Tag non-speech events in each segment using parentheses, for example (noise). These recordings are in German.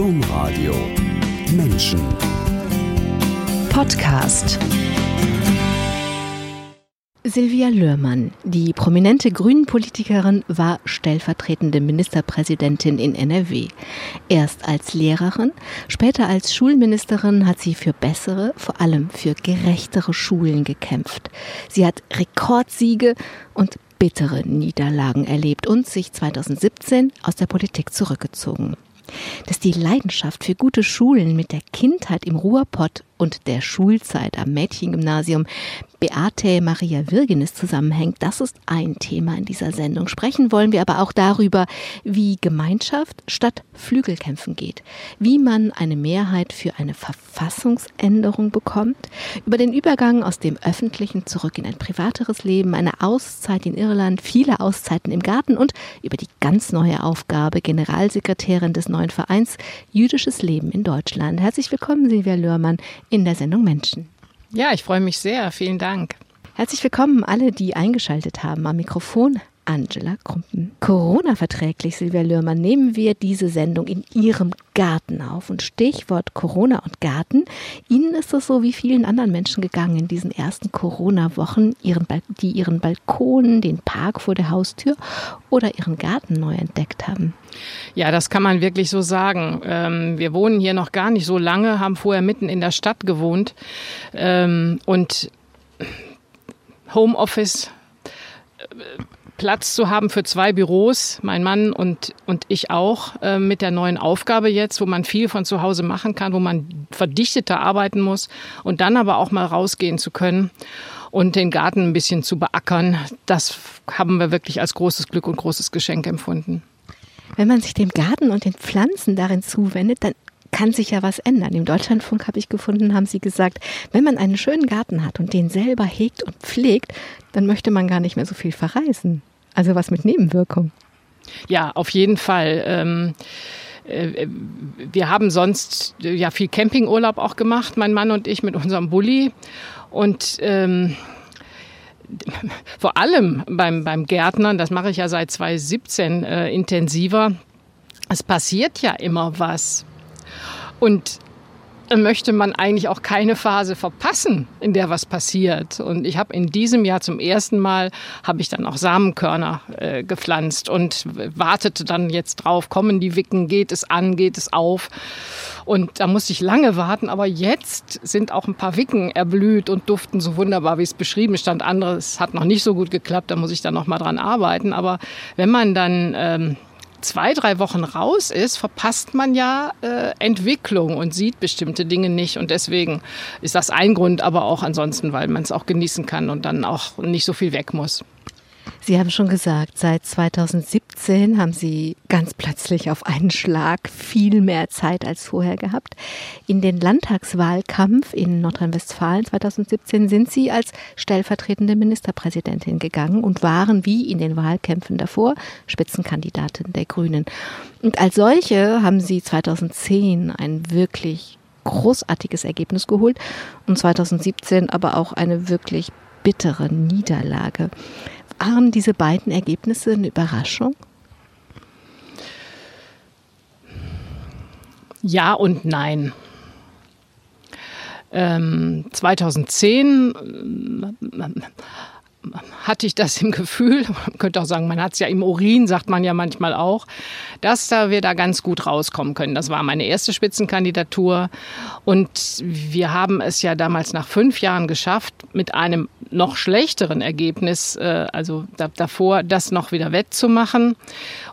Domradio Menschen Podcast Silvia Löhrmann, die prominente Grünen-Politikerin, war stellvertretende Ministerpräsidentin in NRW. Erst als Lehrerin, später als Schulministerin hat sie für bessere, vor allem für gerechtere Schulen gekämpft. Sie hat Rekordsiege und bittere Niederlagen erlebt und sich 2017 aus der Politik zurückgezogen dass die Leidenschaft für gute Schulen mit der Kindheit im Ruhrpott und der Schulzeit am Mädchengymnasium Beate Maria Virginis zusammenhängt, das ist ein Thema in dieser Sendung. Sprechen wollen wir aber auch darüber, wie Gemeinschaft statt Flügelkämpfen geht, wie man eine Mehrheit für eine Verfassungsänderung bekommt, über den Übergang aus dem öffentlichen zurück in ein privateres Leben, eine Auszeit in Irland, viele Auszeiten im Garten und über die ganz neue Aufgabe, Generalsekretärin des neuen Vereins Jüdisches Leben in Deutschland. Herzlich willkommen, Silvia Lörmann, in der Sendung Menschen. Ja, ich freue mich sehr. Vielen Dank. Herzlich willkommen alle, die eingeschaltet haben am Mikrofon. Angela Krumpen. Corona-verträglich, Silvia Lürmann, nehmen wir diese Sendung in Ihrem Garten auf. Und Stichwort Corona und Garten. Ihnen ist es so wie vielen anderen Menschen gegangen in diesen ersten Corona-Wochen, die ihren Balkon, den Park vor der Haustür oder ihren Garten neu entdeckt haben. Ja, das kann man wirklich so sagen. Ähm, wir wohnen hier noch gar nicht so lange, haben vorher mitten in der Stadt gewohnt ähm, und Homeoffice äh, Platz zu haben für zwei Büros, mein Mann und, und ich auch, äh, mit der neuen Aufgabe jetzt, wo man viel von zu Hause machen kann, wo man verdichteter arbeiten muss und dann aber auch mal rausgehen zu können und den Garten ein bisschen zu beackern, das haben wir wirklich als großes Glück und großes Geschenk empfunden. Wenn man sich dem Garten und den Pflanzen darin zuwendet, dann kann sich ja was ändern. Im Deutschlandfunk habe ich gefunden, haben sie gesagt, wenn man einen schönen Garten hat und den selber hegt und pflegt, dann möchte man gar nicht mehr so viel verreisen. Also was mit Nebenwirkung. Ja, auf jeden Fall. Ähm äh, wir haben sonst ja viel Campingurlaub auch gemacht, mein Mann und ich mit unserem Bulli. Und ähm, vor allem beim, beim Gärtnern, das mache ich ja seit 2017 äh, intensiver, es passiert ja immer was. Und möchte man eigentlich auch keine Phase verpassen, in der was passiert. Und ich habe in diesem Jahr zum ersten Mal habe ich dann auch Samenkörner äh, gepflanzt und wartete dann jetzt drauf, kommen die Wicken, geht es an, geht es auf. Und da musste ich lange warten, aber jetzt sind auch ein paar Wicken erblüht und duften so wunderbar, wie es beschrieben stand. Anderes hat noch nicht so gut geklappt, da muss ich dann noch mal dran arbeiten. Aber wenn man dann ähm, zwei, drei Wochen raus ist, verpasst man ja äh, Entwicklung und sieht bestimmte Dinge nicht. Und deswegen ist das ein Grund, aber auch ansonsten, weil man es auch genießen kann und dann auch nicht so viel weg muss. Sie haben schon gesagt, seit 2017 haben Sie ganz plötzlich auf einen Schlag viel mehr Zeit als vorher gehabt. In den Landtagswahlkampf in Nordrhein-Westfalen 2017 sind Sie als stellvertretende Ministerpräsidentin gegangen und waren wie in den Wahlkämpfen davor Spitzenkandidatin der Grünen. Und als solche haben Sie 2010 ein wirklich großartiges Ergebnis geholt und 2017 aber auch eine wirklich bittere Niederlage. Waren diese beiden Ergebnisse eine Überraschung? Ja und nein. Ähm, 2010 hatte ich das im Gefühl, man könnte auch sagen, man hat es ja im Urin, sagt man ja manchmal auch, dass da wir da ganz gut rauskommen können. Das war meine erste Spitzenkandidatur. Und wir haben es ja damals nach fünf Jahren geschafft, mit einem noch schlechteren Ergebnis, äh, also davor, das noch wieder wettzumachen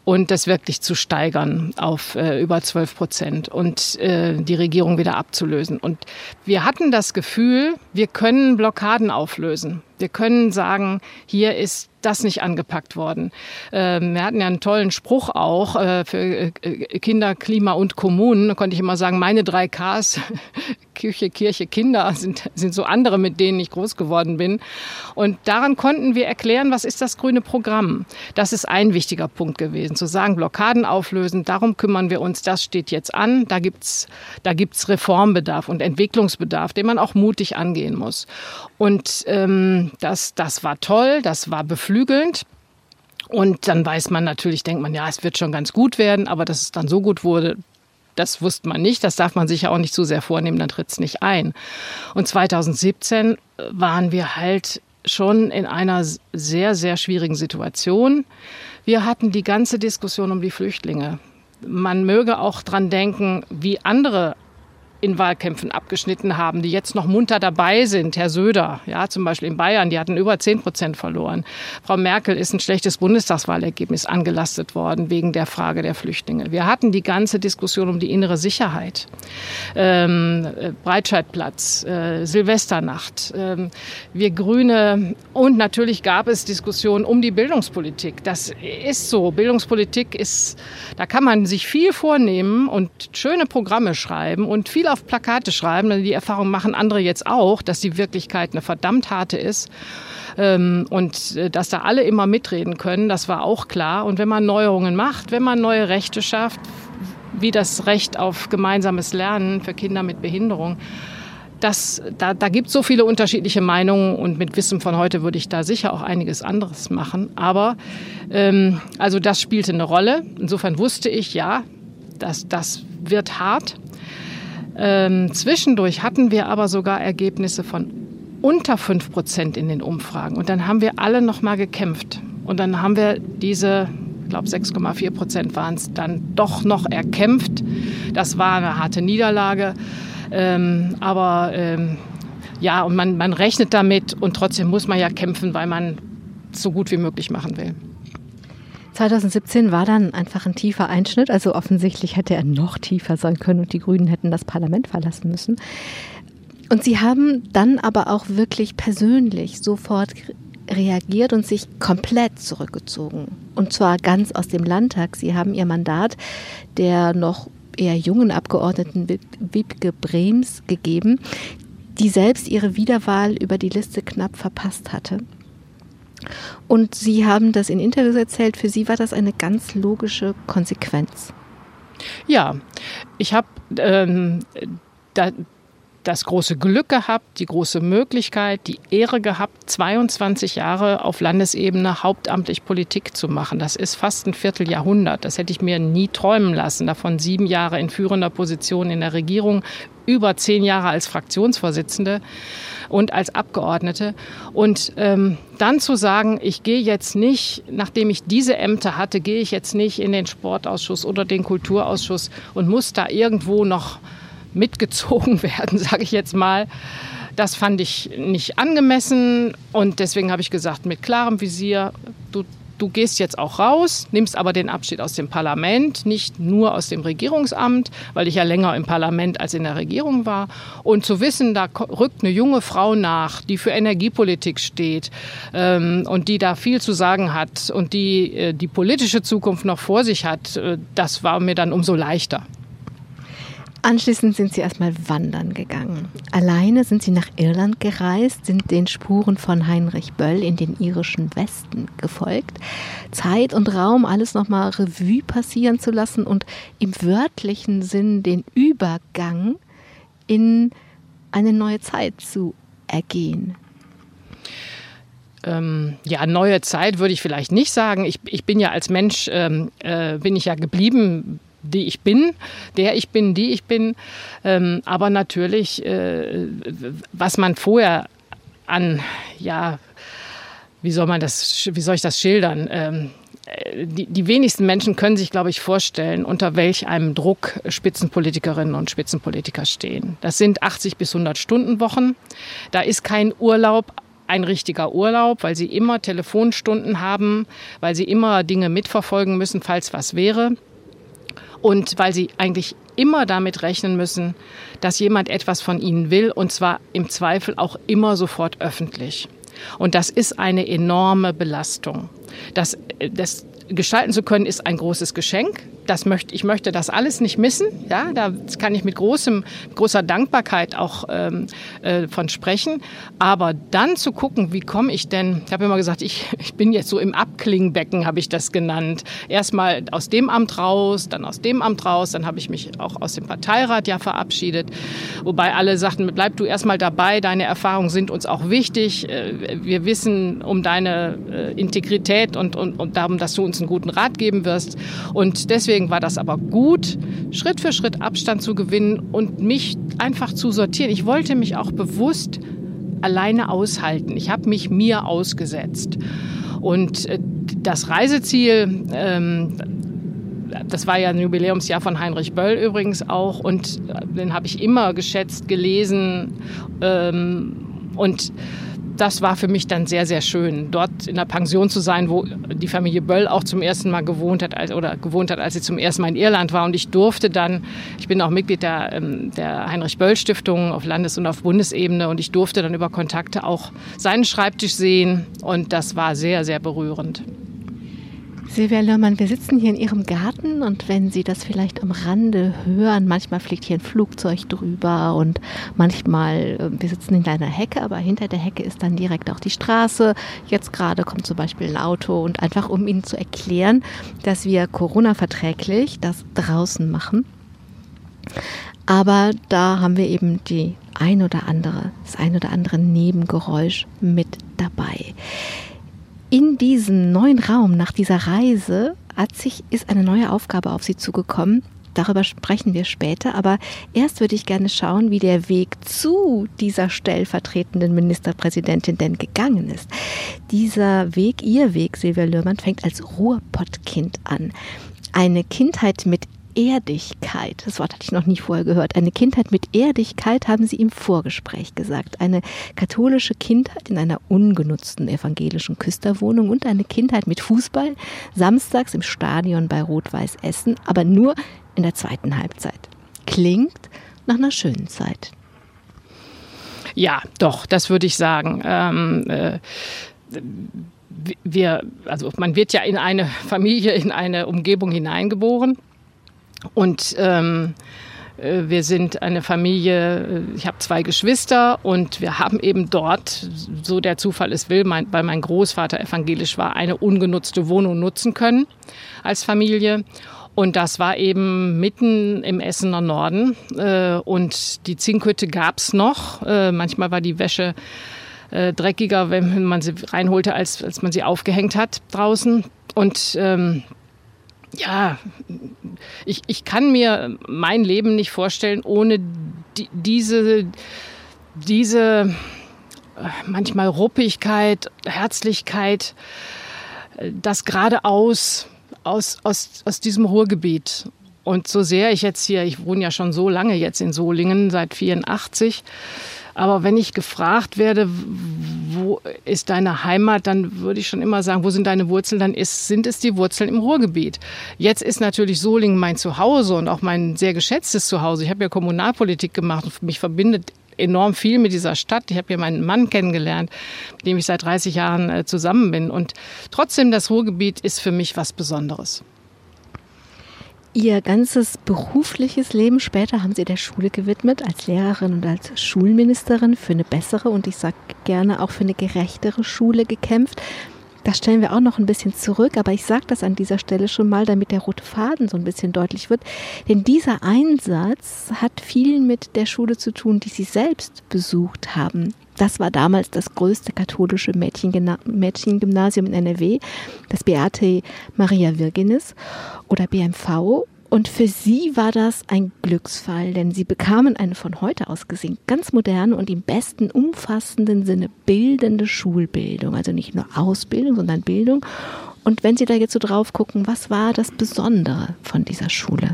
und das wirklich zu steigern auf äh, über 12 Prozent und äh, die Regierung wieder abzulösen. Und wir hatten das Gefühl, wir können Blockaden auflösen. Wir können sagen, hier ist das nicht angepackt worden. Ähm, wir hatten ja einen tollen Spruch auch äh, für äh, Kinder, Klima und Kommunen. Da konnte ich immer sagen, meine drei Ks, (laughs) Kirche, Kirche, Kinder, sind, sind so andere, mit denen ich groß geworden bin. Und daran konnten wir erklären, was ist das grüne Programm. Das ist ein wichtiger Punkt gewesen, zu sagen, Blockaden auflösen, darum kümmern wir uns, das steht jetzt an. Da gibt's da gibt's Reformbedarf und Entwicklungsbedarf, den man auch mutig angehen muss. Und ähm, das, das war toll, das war beflügelnd. Und dann weiß man natürlich, denkt man, ja, es wird schon ganz gut werden, aber dass es dann so gut wurde, Das wusste man nicht, das darf man sich ja auch nicht zu sehr vornehmen, dann tritt es nicht ein. Und 2017 waren wir halt schon in einer sehr, sehr schwierigen Situation. Wir hatten die ganze Diskussion um die Flüchtlinge. Man möge auch dran denken, wie andere in Wahlkämpfen abgeschnitten haben, die jetzt noch munter dabei sind. Herr Söder, ja, zum Beispiel in Bayern, die hatten über 10 Prozent verloren. Frau Merkel ist ein schlechtes Bundestagswahlergebnis angelastet worden wegen der Frage der Flüchtlinge. Wir hatten die ganze Diskussion um die innere Sicherheit. Ähm, Breitscheidplatz, äh, Silvesternacht. Ähm, wir Grüne und natürlich gab es Diskussionen um die Bildungspolitik. Das ist so. Bildungspolitik ist, da kann man sich viel vornehmen und schöne Programme schreiben und viel viel auf Plakate schreiben, denn die Erfahrung machen andere jetzt auch, dass die Wirklichkeit eine verdammt harte ist. Ähm, und äh, dass da alle immer mitreden können, das war auch klar. Und wenn man Neuerungen macht, wenn man neue Rechte schafft, wie das Recht auf gemeinsames Lernen für Kinder mit Behinderung, das, da, da gibt es so viele unterschiedliche Meinungen und mit Wissen von heute würde ich da sicher auch einiges anderes machen. Aber ähm, also das spielte eine Rolle. Insofern wusste ich, ja, das, das wird hart. Ähm, zwischendurch hatten wir aber sogar Ergebnisse von unter 5 Prozent in den Umfragen. Und dann haben wir alle noch mal gekämpft. Und dann haben wir diese, ich glaube 6,4 Prozent waren es, dann doch noch erkämpft. Das war eine harte Niederlage. Ähm, aber ähm, ja, und man, man rechnet damit und trotzdem muss man ja kämpfen, weil man so gut wie möglich machen will. 2017 war dann einfach ein tiefer Einschnitt. Also offensichtlich hätte er noch tiefer sein können und die Grünen hätten das Parlament verlassen müssen. Und sie haben dann aber auch wirklich persönlich sofort reagiert und sich komplett zurückgezogen. Und zwar ganz aus dem Landtag. Sie haben ihr Mandat der noch eher jungen Abgeordneten Wiebke Brems gegeben, die selbst ihre Wiederwahl über die Liste knapp verpasst hatte. Und Sie haben das in Interviews erzählt, für Sie war das eine ganz logische Konsequenz. Ja, ich habe ähm, da, das große Glück gehabt, die große Möglichkeit, die Ehre gehabt, 22 Jahre auf Landesebene hauptamtlich Politik zu machen. Das ist fast ein Vierteljahrhundert. Das hätte ich mir nie träumen lassen. Davon sieben Jahre in führender Position in der Regierung, über zehn Jahre als Fraktionsvorsitzende und als Abgeordnete. Und ähm, dann zu sagen, ich gehe jetzt nicht, nachdem ich diese Ämter hatte, gehe ich jetzt nicht in den Sportausschuss oder den Kulturausschuss und muss da irgendwo noch mitgezogen (laughs) werden, sage ich jetzt mal. Das fand ich nicht angemessen und deswegen habe ich gesagt, mit klarem Visier, du, du gehst jetzt auch raus, nimmst aber den Abschied aus dem Parlament, nicht nur aus dem Regierungsamt, weil ich ja länger im Parlament als in der Regierung war. Und zu wissen, da rückt eine junge Frau nach, die für Energiepolitik steht ähm, und die da viel zu sagen hat und die äh, die politische Zukunft noch vor sich hat, äh, das war mir dann umso leichter. Anschließend sind sie erstmal wandern gegangen. Alleine sind sie nach Irland gereist, sind den Spuren von Heinrich Böll in den irischen Westen gefolgt. Zeit und Raum, alles nochmal Revue passieren zu lassen und im wörtlichen Sinn den Übergang in eine neue Zeit zu ergehen. Ähm, ja, neue Zeit würde ich vielleicht nicht sagen. Ich, ich bin ja als Mensch, ähm, äh, bin ich ja geblieben die ich bin, der ich bin, die ich bin. Ähm, aber natürlich, äh, was man vorher an, ja, wie soll man das, wie soll ich das schildern? Ähm, die, die wenigsten Menschen können sich, glaube ich, vorstellen, unter welch einem Druck Spitzenpolitikerinnen und Spitzenpolitiker stehen. Das sind 80 bis 100 Stunden Wochen. Da ist kein Urlaub ein richtiger Urlaub, weil sie immer Telefonstunden haben, weil sie immer Dinge mitverfolgen müssen, falls was wäre und weil sie eigentlich immer damit rechnen müssen, dass jemand etwas von ihnen will und zwar im Zweifel auch immer sofort öffentlich. Und das ist eine enorme Belastung. Das, das gestalten zu können, ist ein großes Geschenk das möchte, ich möchte das alles nicht missen. Ja, da kann ich mit großem, großer Dankbarkeit auch ähm, äh, von sprechen. Aber dann zu gucken, wie komme ich denn, ich habe immer gesagt, ich, (laughs) ich bin jetzt so im Abklingbecken, habe ich das genannt. Erstmal aus dem Amt raus, dann aus dem Amt raus, dann habe ich mich auch aus dem Parteirat ja verabschiedet. Wobei alle sagten, bleib du erstmal dabei, deine Erfahrungen sind uns auch wichtig. Äh, wir wissen um deine äh, Integrität und, und, und darum, dass du uns einen guten Rat geben wirst. Und deswegen deswegen war das aber gut, Schritt für Schritt Abstand zu gewinnen und mich einfach zu sortieren. Ich wollte mich auch bewusst alleine aushalten. Ich habe mich mir ausgesetzt. Und äh, das Reiseziel, ähm, das war ja ein Jubiläumsjahr von Heinrich Böll übrigens auch und äh, den habe ich immer geschätzt, gelesen ähm, und das war für mich dann sehr, sehr schön, dort in der Pension zu sein, wo die Familie Böll auch zum ersten Mal gewohnt hat als, oder gewohnt hat, als sie zum ersten Mal in Irland war. Und ich durfte dann, ich bin auch Mitglied der, ähm, der Heinrich Böll Stiftung auf Landes- und auf Bundesebene und ich durfte dann über Kontakte auch seinen Schreibtisch sehen und das war sehr, sehr berührend. Silvia Lörmann, wir sitzen hier in Ihrem Garten und wenn Sie das vielleicht am Rande hören, manchmal fliegt hier ein Flugzeug drüber und manchmal, äh, wir sitzen in einer Hecke, aber hinter der Hecke ist dann direkt auch die Straße. Jetzt gerade kommt zum Beispiel ein Auto und einfach um Ihnen zu erklären, dass wir Corona-verträglich das draußen machen. Aber da haben wir eben die ein oder andere, das ein oder andere Nebengeräusch mit dabei in diesem neuen Raum nach dieser Reise hat sich, ist eine neue Aufgabe auf Sie zugekommen. Darüber sprechen wir später, aber erst würde ich gerne schauen, wie der Weg zu dieser stellvertretenden Ministerpräsidentin denn gegangen ist. Dieser Weg, Ihr Weg, Silvia Lürmann, fängt als Ruhrpottkind an. Eine Kindheit mit Erdigkeit. Das Wort hatte ich noch nie vorher gehört. Eine Kindheit mit Erdigkeit haben Sie im Vorgespräch gesagt. Eine katholische Kindheit in einer ungenutzten evangelischen Küsterwohnung und eine Kindheit mit Fußball samstags im Stadion bei Rot-Weiß Essen, aber nur in der zweiten Halbzeit. Klingt nach einer schönen Zeit. Ja, doch, das würde ich sagen. Ähm, äh, wir, also man wird ja in eine Familie, in eine Umgebung hineingeboren. Und ähm, äh, wir sind eine Familie, äh, ich habe zwei Geschwister und wir haben eben dort, so der Zufall es will, mein, weil mein Großvater evangelisch war, eine ungenutzte Wohnung nutzen können als Familie. Und das war eben mitten im Essener Norden. Äh, und die Zinkhütte gab's noch. Manchmal war die Wäsche dreckiger, wenn man sie reinholte, als, als man sie aufgehängt hat draußen. Und ähm, ja, ich, ich kann mir mein Leben nicht vorstellen ohne die, diese, diese äh, manchmal Ruppigkeit, Herzlichkeit, äh, das geradeaus aus, aus, aus diesem Ruhrgebiet. Und so sehr ich jetzt hier, ich wohne ja schon so lange jetzt in Solingen, seit 84, aber wenn ich gefragt werde, wo ist deine Heimat, dann würde ich schon immer sagen, wo sind deine Wurzeln? Dann ist, sind es die Wurzeln im Ruhrgebiet. Jetzt ist natürlich Solingen mein Zuhause und auch mein sehr geschätztes Zuhause. Ich habe ja Kommunalpolitik gemacht und mich verbindet enorm viel mit dieser Stadt. Ich habe hier meinen Mann kennengelernt, mit dem ich seit 30 Jahren äh, zusammen bin. Und trotzdem, das Ruhrgebiet ist für mich was Besonderes. Ihr ganzes berufliches Leben später haben Sie der Schule gewidmet, als Lehrerin und als Schulministerin für eine bessere und ich sage gerne auch für eine gerechtere Schule gekämpft. Das stellen wir auch noch ein bisschen zurück, aber ich sage das an dieser Stelle schon mal, damit der rote Faden so ein bisschen deutlich wird. Denn dieser Einsatz hat viel mit der Schule zu tun, die Sie selbst besucht haben. Das war damals das größte katholische Mädchengymnasium in NRW, das Beate Maria Virginis oder BMV. Und für sie war das ein Glücksfall, denn sie bekamen eine von heute aus gesehen ganz moderne und im besten umfassenden Sinne bildende Schulbildung. Also nicht nur Ausbildung, sondern Bildung. Und wenn Sie da jetzt so drauf gucken, was war das Besondere von dieser Schule?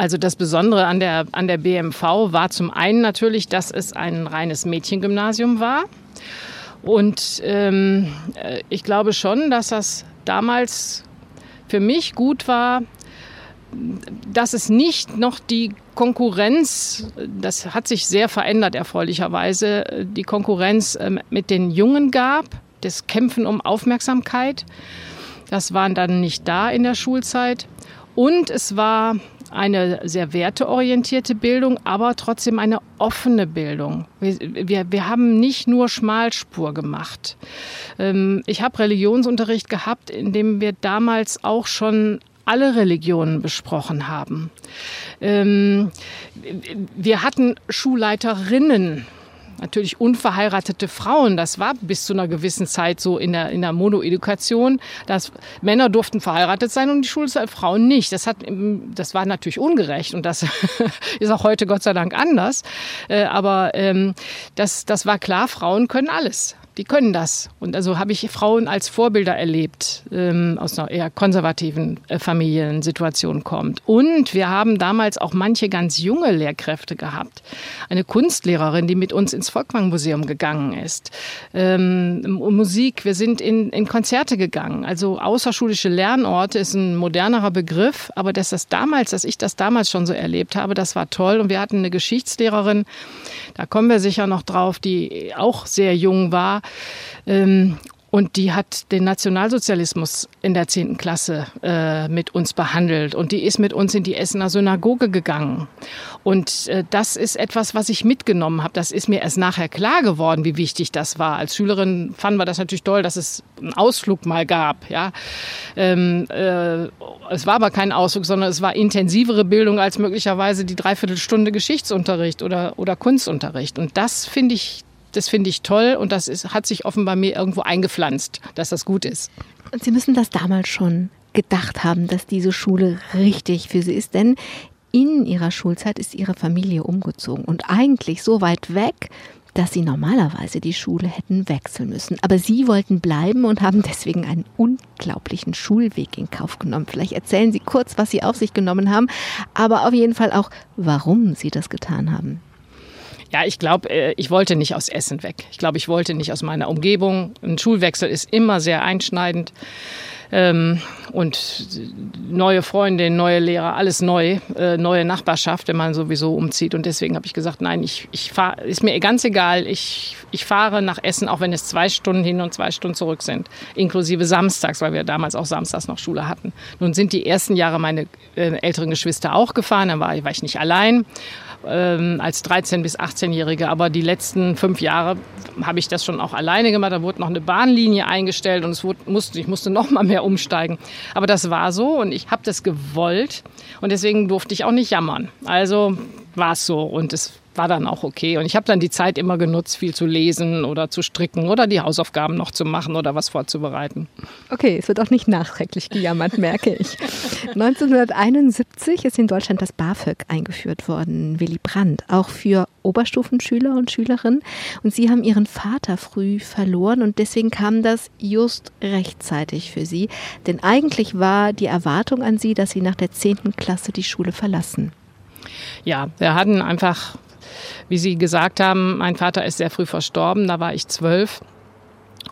Also das Besondere an der, an der BMV war zum einen natürlich, dass es ein reines Mädchengymnasium war. Und ähm, äh, ich glaube schon, dass das damals für mich gut war, dass es nicht noch die Konkurrenz, das hat sich sehr verändert erfreulicherweise, die Konkurrenz ähm, mit den Jungen gab, das Kämpfen um Aufmerksamkeit. Das waren dann nicht da in der Schulzeit. Und es war eine sehr werteorientierte Bildung, aber trotzdem eine offene Bildung. Wir, wir, wir haben nicht nur Schmalspur gemacht. Ähm, ich habe Religionsunterricht gehabt, in dem wir damals auch schon alle Religionen besprochen haben. Ähm, wir hatten Schulleiterinnen natürlich unverheiratete Frauen. Das war bis zu einer gewissen Zeit so in der, in der Monoedukation, dass Männer durften verheiratet sein und die Schulfrauen nicht. Das, hat, das war natürlich ungerecht und das (laughs) ist auch heute Gott sei Dank anders. Äh, aber ähm, das, das war klar, Frauen können alles die können das. Und also habe ich Frauen als Vorbilder erlebt, ähm, aus einer eher konservativen äh, Familiensituation kommt. Und wir haben damals auch manche ganz junge Lehrkräfte gehabt. Eine Kunstlehrerin, die mit uns ins Volkwang-Museum gegangen ist. Ähm, Musik, wir sind in, in Konzerte gegangen. Also außerschulische Lernorte ist ein modernerer Begriff, aber dass das damals, dass ich das damals schon so erlebt habe, das war toll. Und wir hatten eine Geschichtslehrerin, da kommen wir sicher noch drauf, die auch sehr jung war, ähm, und die hat den Nationalsozialismus in der 10. Klasse äh, mit uns behandelt. Und die ist mit uns in die Essener Synagoge gegangen. Und äh, das ist etwas, was ich mitgenommen habe. Das ist mir erst nachher klar geworden, wie wichtig das war. Als Schülerin fanden wir das natürlich toll, dass es einen Ausflug mal gab. Ja, ähm, äh, Es war aber kein Ausflug, sondern es war intensivere Bildung als möglicherweise die Dreiviertelstunde Geschichtsunterricht oder, oder Kunstunterricht. Und das finde ich das finde ich toll und das ist, hat sich offenbar mir irgendwo eingepflanzt, dass das gut ist. Und Sie müssen das damals schon gedacht haben, dass diese Schule richtig für Sie ist, denn in Ihrer Schulzeit ist Ihre Familie umgezogen und eigentlich so weit weg, dass Sie normalerweise die Schule hätten wechseln müssen. Aber Sie wollten bleiben und haben deswegen einen unglaublichen Schulweg in Kauf genommen. Vielleicht erzählen Sie kurz, was Sie auf sich genommen haben, aber auf jeden Fall auch, warum Sie das getan haben. Ja, ich glaube, äh, ich wollte nicht aus Essen weg. Ich glaube, ich wollte nicht aus meiner Umgebung. Ein Schulwechsel ist immer sehr einschneidend. Ähm, und neue Freundin, neue Lehrer, alles neu, äh, neue Nachbarschaft, wenn man sowieso umzieht. Und deswegen habe ich gesagt, nein, ich, ich fahre, ist mir ganz egal, ich, ich fahre nach Essen, auch wenn es zwei Stunden hin und zwei Stunden zurück sind, inklusive samstags, weil wir damals auch samstags noch Schule hatten. Nun sind die ersten Jahre meine äh, älteren Geschwister auch gefahren, dann war, war ich nicht allein ähm, als 13- bis 18-Jährige. Aber die letzten fünf Jahre habe ich das schon auch alleine gemacht. Da wurde noch eine Bahnlinie eingestellt und es wurde, musste, ich musste noch mal mehr umsteigen. Aber das war so und ich habe das gewollt und deswegen durfte ich auch nicht jammern. Also war es so und es war dann auch okay. Und ich habe dann die Zeit immer genutzt, viel zu lesen oder zu stricken oder die Hausaufgaben noch zu machen oder was vorzubereiten. Okay, es wird auch nicht nachträglich gejammert, merke ich. (laughs) 1971 ist in Deutschland das BAföG eingeführt worden, Willy Brandt, auch für Oberstufenschüler und Schülerinnen. Und Sie haben Ihren Vater früh verloren und deswegen kam das just rechtzeitig für Sie. Denn eigentlich war die Erwartung an Sie, dass Sie nach der 10. Klasse die Schule verlassen. Ja, wir hatten einfach wie Sie gesagt haben, mein Vater ist sehr früh verstorben, da war ich zwölf.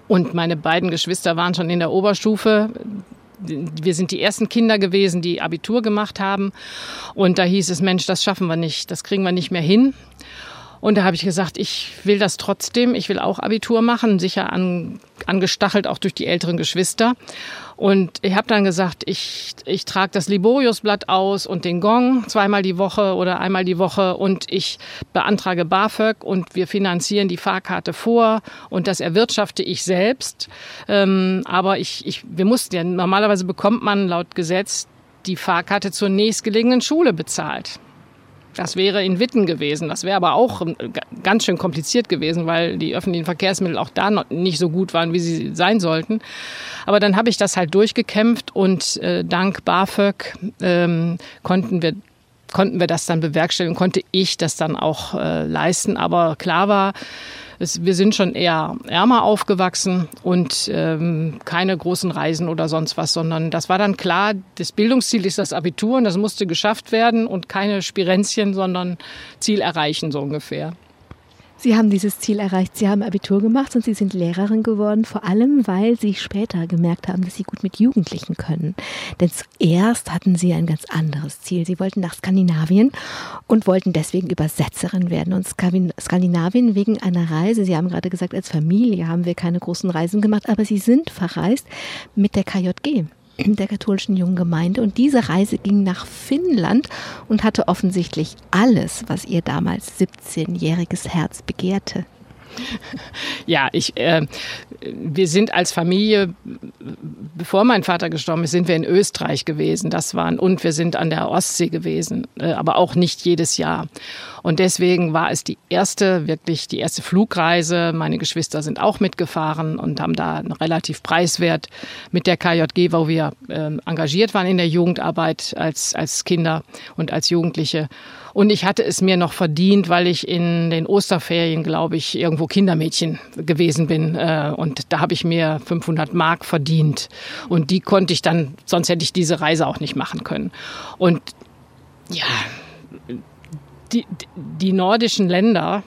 Und meine beiden Geschwister waren schon in der Oberstufe. Wir sind die ersten Kinder gewesen, die Abitur gemacht haben. Und da hieß es, Mensch, das schaffen wir nicht, das kriegen wir nicht mehr hin. Und da habe ich gesagt, ich will das trotzdem, ich will auch Abitur machen, sicher an, angestachelt auch durch die älteren Geschwister. Und ich habe dann gesagt, ich, ich trage das Liboriusblatt aus und den Gong zweimal die Woche oder einmal die Woche und ich beantrage BAföG und wir finanzieren die Fahrkarte vor und das erwirtschafte ich selbst. Ähm, aber ich, ich, wir mussten ja, normalerweise bekommt man laut Gesetz die Fahrkarte zur nächstgelegenen Schule bezahlt. Das wäre in Witten gewesen. Das wäre aber auch ähm, ganz schön kompliziert gewesen, weil die öffentlichen Verkehrsmittel auch da noch nicht so gut waren, wie sie sein sollten. Aber dann habe ich das halt durchgekämpft und äh, dank BAföG ähm, konnten wir konnten wir das dann bewerkstelligen, konnte ich das dann auch äh, leisten. Aber klar war, es, wir sind schon eher ärmer aufgewachsen und ähm, keine großen Reisen oder sonst was, sondern das war dann klar, das Bildungsziel ist das Abitur und das musste geschafft werden und keine Spirenzchen, sondern Ziel erreichen so ungefähr. Sie haben dieses Ziel erreicht. Sie haben Abitur gemacht und Sie sind Lehrerin geworden, vor allem weil Sie später gemerkt haben, dass Sie gut mit Jugendlichen können. Denn zuerst hatten Sie ein ganz anderes Ziel. Sie wollten nach Skandinavien und wollten deswegen Übersetzerin werden. Und Skandinavien wegen einer Reise, Sie haben gerade gesagt, als Familie haben wir keine großen Reisen gemacht, aber Sie sind verreist mit der KJG der katholischen jungen Gemeinde. Und diese Reise ging nach Finnland und hatte offensichtlich alles, was ihr damals 17-jähriges Herz begehrte. Ja, ich, äh, wir sind als Familie, bevor mein Vater gestorben ist, sind wir in Österreich gewesen. Das waren und wir sind an der Ostsee gewesen, äh, aber auch nicht jedes Jahr. Und deswegen war es die erste, wirklich die erste Flugreise. Meine Geschwister sind auch mitgefahren und haben da relativ preiswert mit der KJG, wo wir äh, engagiert waren in der Jugendarbeit als, als Kinder und als Jugendliche. Und ich hatte es mir noch verdient, weil ich in den Osterferien, glaube ich, irgendwo Kindermädchen gewesen bin. Äh, und da habe ich mir 500 Mark verdient. Und die konnte ich dann, sonst hätte ich diese Reise auch nicht machen können. Und ja, die, die nordischen Länder,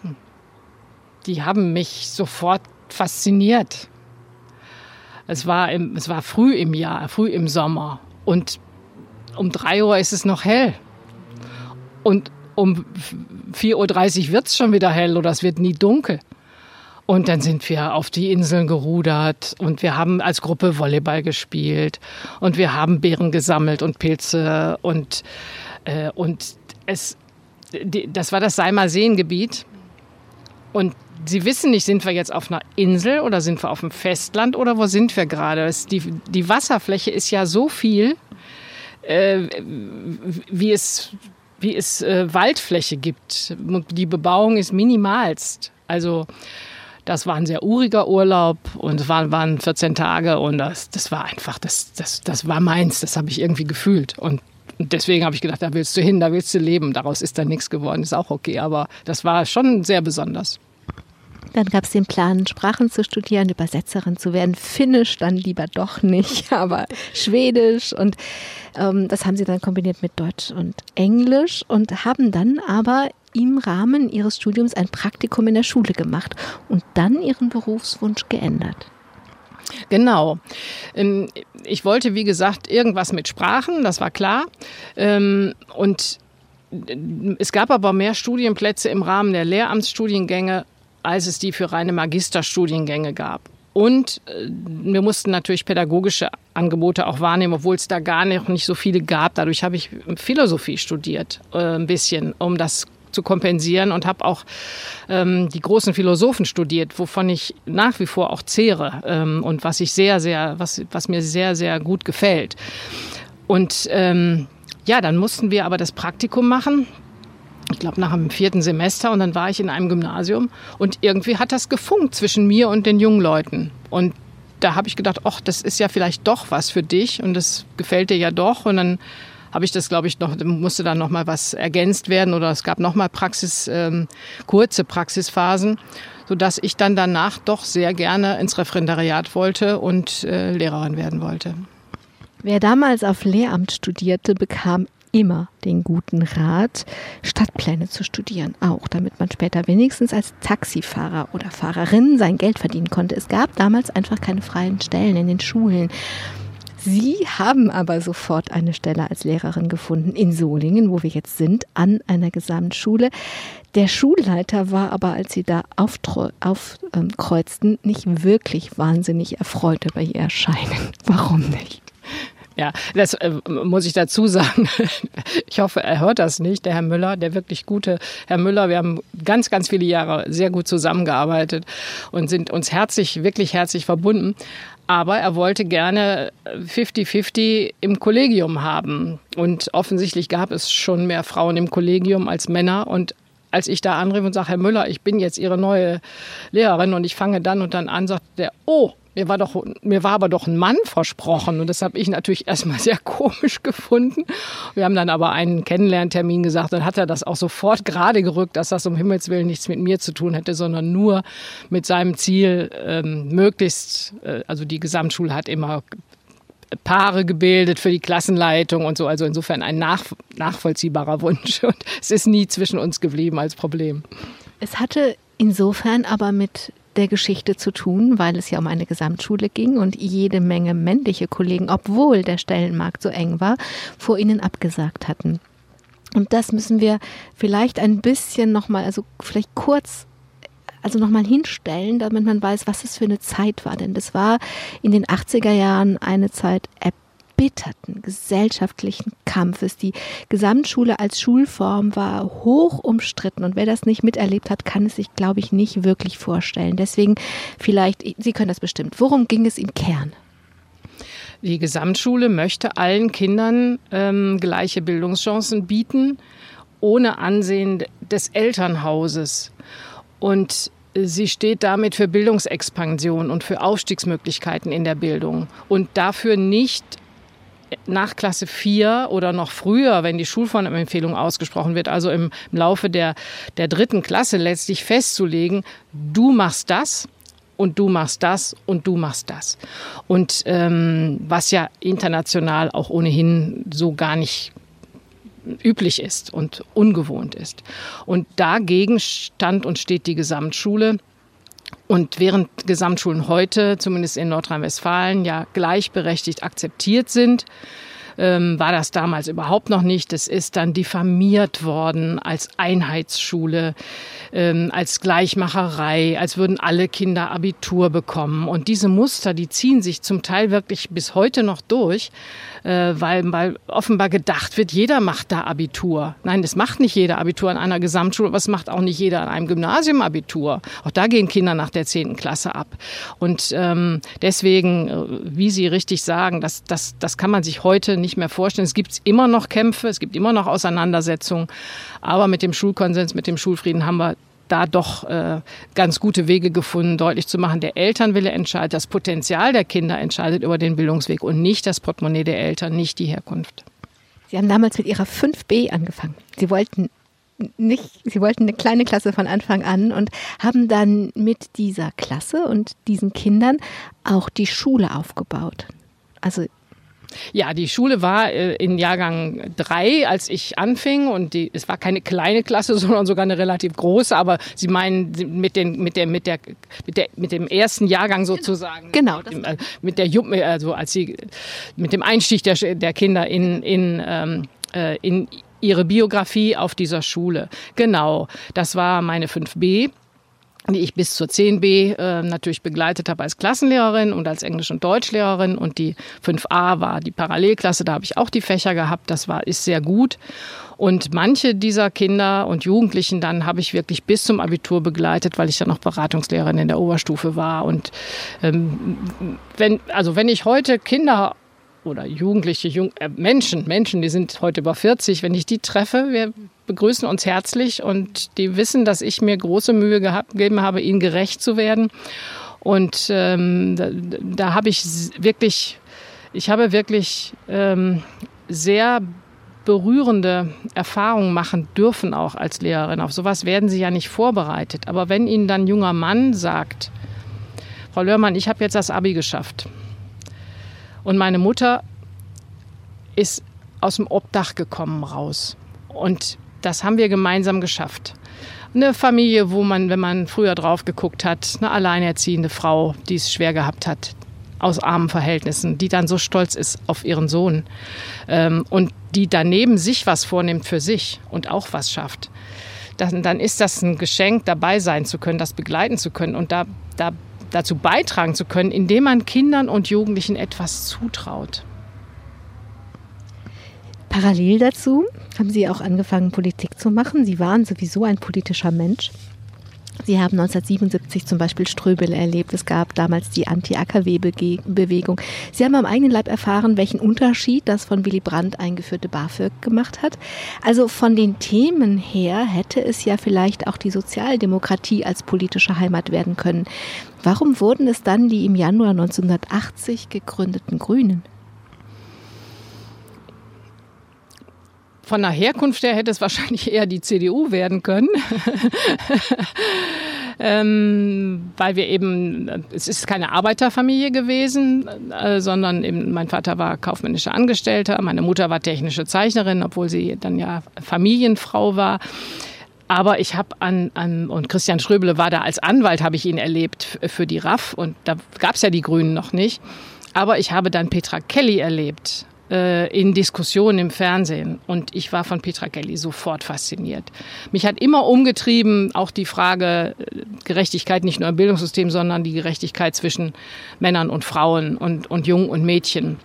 die haben mich sofort fasziniert. Es war, im, es war früh im Jahr, früh im Sommer. Und um drei Uhr ist es noch hell. Und um 4.30 Uhr wird es schon wieder hell oder es wird nie dunkel. Und dann sind wir auf die Inseln gerudert und wir haben als Gruppe Volleyball gespielt und wir haben Beeren gesammelt und Pilze und, äh, und es, das war das Seimer Seengebiet. Und Sie wissen nicht, sind wir jetzt auf einer Insel oder sind wir auf dem Festland oder wo sind wir gerade? Die, die Wasserfläche ist ja so viel, äh, wie es, wie es äh, Waldfläche gibt. Die Bebauung ist minimalst. Also das war ein sehr uriger Urlaub und es waren, waren 14 Tage und das, das war einfach, das, das, das war meins, das habe ich irgendwie gefühlt. Und deswegen habe ich gedacht, da willst du hin, da willst du leben. Daraus ist dann nichts geworden, ist auch okay. Aber das war schon sehr besonders. Dann gab es den Plan, Sprachen zu studieren, Übersetzerin zu werden. Finnisch dann lieber doch nicht, (laughs) aber Schwedisch. Und ähm, das haben sie dann kombiniert mit Deutsch und Englisch und haben dann aber im Rahmen ihres Studiums ein Praktikum in der Schule gemacht und dann ihren Berufswunsch geändert. Genau. Ähm, ich wollte, wie gesagt, irgendwas mit Sprachen, das war klar. Ähm, und es gab aber mehr Studienplätze im Rahmen der Lehramtsstudiengänge, als es die für reine Magisterstudiengänge gab. Und äh, wir mussten natürlich pädagogische Angebote auch wahrnehmen, obwohl es da gar nicht, nicht so viele gab. Dadurch habe ich Philosophie studiert, äh, ein bisschen, um das zu kompensieren und habe auch ähm, die großen Philosophen studiert, wovon ich nach wie vor auch zehre ähm, und was ich sehr, sehr, was, was mir sehr, sehr gut gefällt. Und ähm, ja, dann mussten wir aber das Praktikum machen. Ich glaube, nach dem vierten Semester und dann war ich in einem Gymnasium und irgendwie hat das gefunkt zwischen mir und den jungen Leuten. Und da habe ich gedacht, ach, das ist ja vielleicht doch was für dich und das gefällt dir ja doch. Und dann habe ich das, glaube ich, noch, musste dann noch mal was ergänzt werden oder es gab noch mal Praxis, ähm, kurze Praxisphasen, sodass ich dann danach doch sehr gerne ins Referendariat wollte und äh, Lehrerin werden wollte. Wer damals auf Lehramt studierte, bekam immer den guten Rat, Stadtpläne zu studieren, auch damit man später wenigstens als Taxifahrer oder Fahrerin sein Geld verdienen konnte. Es gab damals einfach keine freien Stellen in den Schulen. Sie haben aber sofort eine Stelle als Lehrerin gefunden in Solingen, wo wir jetzt sind, an einer Gesamtschule. Der Schulleiter war aber, als Sie da aufkreuzten, nicht wirklich wahnsinnig erfreut über Ihr Erscheinen. (laughs) Warum nicht? Ja, das äh, muss ich dazu sagen. (laughs) Ich hoffe, er hört das nicht, der Herr Müller, der wirklich gute Herr Müller. Wir haben ganz, ganz viele Jahre sehr gut zusammengearbeitet und sind uns herzlich, wirklich herzlich verbunden. Aber er wollte gerne 50-50 im Kollegium haben. Und offensichtlich gab es schon mehr Frauen im Kollegium als Männer. Und als ich da anrief und sage, Herr Müller, ich bin jetzt Ihre neue Lehrerin und ich fange dann und dann an, sagt der, oh, mir war, doch, mir war aber doch ein Mann versprochen und das habe ich natürlich erstmal (laughs) sehr komisch gefunden. Wir haben dann aber einen Kennenlerntermin gesagt, dann hat er das auch sofort gerade gerückt, dass das um Himmels Willen nichts mit mir zu tun hätte, sondern nur mit seinem Ziel, ähm, möglichst, äh, also die Gesamtschule hat immer Paare gebildet für die Klassenleitung und so. Also insofern ein nach, nachvollziehbarer (laughs) Wunsch. Und es ist nie zwischen uns geblieben als Problem. Es hatte insofern aber mit der Geschichte zu tun, weil es ja um eine Gesamtschule ging und jede Menge männliche Kollegen, obwohl der Stellenmarkt so eng war, vor ihnen abgesagt hatten. Und das müssen wir vielleicht ein bisschen nochmal, also vielleicht kurz, also nochmal hinstellen, damit man weiß, was es für eine Zeit war. Denn das war in den 80er Jahren eine Zeit erbitterten gesellschaftlichen Kampfes. Die Gesamtschule als Schulform war hoch umstritten und wer das nicht miterlebt hat, kann es sich, glaube ich, nicht wirklich vorstellen. Deswegen vielleicht, Sie können das bestimmt. Worum ging es im Kern? Die Gesamtschule möchte allen Kindern ähm, gleiche Bildungschancen bieten ohne Ansehen des Elternhauses. Und sie steht damit für Bildungsexpansion und für Aufstiegsmöglichkeiten in der Bildung und dafür nicht nach Klasse 4 oder noch früher, wenn die Schulformempfehlung ausgesprochen wird, also im, im Laufe der, der dritten Klasse letztlich festzulegen, du machst das und du machst das und du machst das. Und ähm, was ja international auch ohnehin so gar nicht üblich ist und ungewohnt ist. Und dagegen stand und steht die Gesamtschule. Und während Gesamtschulen heute, zumindest in Nordrhein-Westfalen, ja gleichberechtigt akzeptiert sind, ähm, war das damals überhaupt noch nicht. Es ist dann diffamiert worden als Einheitsschule, ähm, als Gleichmacherei, als würden alle Kinder Abitur bekommen. Und diese Muster, die ziehen sich zum Teil wirklich bis heute noch durch, äh, weil, weil offenbar gedacht wird, jeder macht da Abitur. Nein, das macht nicht jeder Abitur an einer Gesamtschule, aber es macht auch nicht jeder an einem Gymnasium Abitur. Auch da gehen Kinder nach der zehnten Klasse ab. Und ähm, deswegen, äh, wie Sie richtig sagen, das, das, das kann man sich heute nicht mehr vorstellen. Es gibt immer noch Kämpfe, es gibt immer noch Auseinandersetzungen, aber mit dem Schulkonsens, mit dem Schulfrieden haben wir da doch äh, ganz gute Wege gefunden, deutlich zu machen, der Elternwille entscheidet, das Potenzial der Kinder entscheidet über den Bildungsweg und nicht das Portemonnaie der Eltern, nicht die Herkunft. Sie haben damals mit Ihrer 5b angefangen. Sie wollten nicht, Sie wollten eine kleine Klasse von Anfang an und haben dann mit dieser Klasse und diesen Kindern auch die Schule aufgebaut. Also ja, die Schule war äh, in Jahrgang drei, als ich anfing und die, es war keine kleine Klasse, (laughs) sondern sogar eine relativ große. Aber Sie meinen mit den, mit der, mit der, mit der, mit dem ersten Jahrgang sozusagen. Genau. Mit, dem, äh, mit der, also als sie, mit dem Einstieg der, der Kinder in, in, ähm, äh, in ihre Biografie auf dieser Schule. Genau. Das war meine 5b die ich bis zur 10b äh, natürlich begleitet habe als Klassenlehrerin und als Englisch- und Deutschlehrerin. Und die 5a war die Parallelklasse, da habe ich auch die Fächer gehabt. Das war, ist sehr gut. Und manche dieser Kinder und Jugendlichen dann habe ich wirklich bis zum Abitur begleitet, weil ich dann noch Beratungslehrerin in der Oberstufe war. Und ähm, wenn, also wenn ich heute Kinder oder Jugendliche, Jung, äh, Menschen, Menschen, die sind heute über 40, wenn ich die treffe, wir begrüßen uns herzlich und die wissen, dass ich mir große Mühe gegeben habe, ihnen gerecht zu werden. Und ähm, da, da habe ich wirklich, ich habe wirklich ähm, sehr berührende Erfahrungen machen dürfen auch als Lehrerin. Auf sowas werden sie ja nicht vorbereitet. Aber wenn ihnen dann junger Mann sagt, Frau Lörmann, ich habe jetzt das Abi geschafft und meine Mutter ist aus dem Obdach gekommen raus. Und das haben wir gemeinsam geschafft. Eine Familie, wo man, wenn man früher drauf geguckt hat, eine alleinerziehende Frau, die es schwer gehabt hat, aus armen Verhältnissen, die dann so stolz ist auf ihren Sohn ähm, und die daneben sich was vornimmt für sich und auch was schafft. Dann, dann ist das ein Geschenk, dabei sein zu können, das begleiten zu können und da, da dazu beitragen zu können, indem man Kindern und Jugendlichen etwas zutraut. Parallel dazu haben Sie auch angefangen, Politik zu machen. Sie waren sowieso ein politischer Mensch. Sie haben 1977 zum Beispiel Ströbel erlebt. Es gab damals die Anti-AKW-Bewegung. Sie haben am eigenen Leib erfahren, welchen Unterschied das von Willy Brandt eingeführte BAföG gemacht hat. Also von den Themen her hätte es ja vielleicht auch die Sozialdemokratie als politische Heimat werden können. Warum wurden es dann die im Januar 1980 gegründeten Grünen? Von der Herkunft her hätte es wahrscheinlich eher die CDU werden können. (laughs) ähm, weil wir eben, es ist keine Arbeiterfamilie gewesen, äh, sondern eben, mein Vater war kaufmännischer Angestellter, meine Mutter war technische Zeichnerin, obwohl sie dann ja Familienfrau war. Aber ich habe an, an, und Christian Schröbele war da als Anwalt, habe ich ihn erlebt für die RAF und da gab es ja die Grünen noch nicht. Aber ich habe dann Petra Kelly erlebt äh, in Diskussionen im Fernsehen. Und ich war von Petra Kelly sofort fasziniert. Mich hat immer umgetrieben auch die Frage äh, Gerechtigkeit nicht nur im Bildungssystem, sondern die Gerechtigkeit zwischen Männern und Frauen und, und Jungen und Mädchen.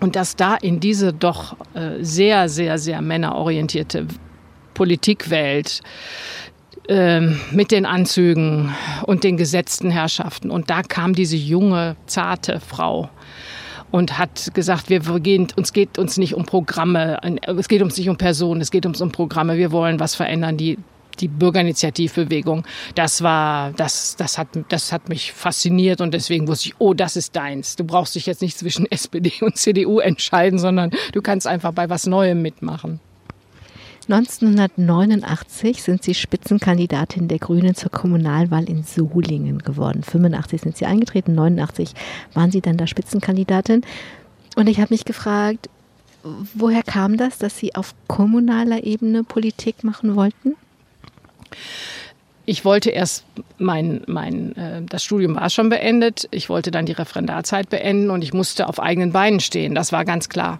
Und dass da in diese doch äh, sehr, sehr, sehr männerorientierte Politikwelt ähm, mit den Anzügen und den gesetzten Herrschaften. Und da kam diese junge, zarte Frau und hat gesagt, wir gehen, uns geht uns nicht um Programme, es geht uns nicht um Personen, es geht uns um Programme. Wir wollen was verändern, die die Bürgerinitiativbewegung, das war, das, das hat, das hat mich fasziniert und deswegen wusste ich, oh, das ist deins. Du brauchst dich jetzt nicht zwischen (laughs) SPD und CDU entscheiden, sondern du kannst einfach bei was Neuem mitmachen. 1989 sind Sie Spitzenkandidatin der Grünen zur Kommunalwahl in Solingen geworden. 85 sind Sie eingetreten, 89 waren Sie dann da Spitzenkandidatin. Und ich habe mich gefragt, woher kam das, dass Sie auf kommunaler Ebene Politik machen wollten? Ich wollte erst mein, mein äh, das Studium war schon beendet. Ich wollte dann die Referendarzeit beenden und ich musste auf eigenen Beinen stehen. Das war ganz klar.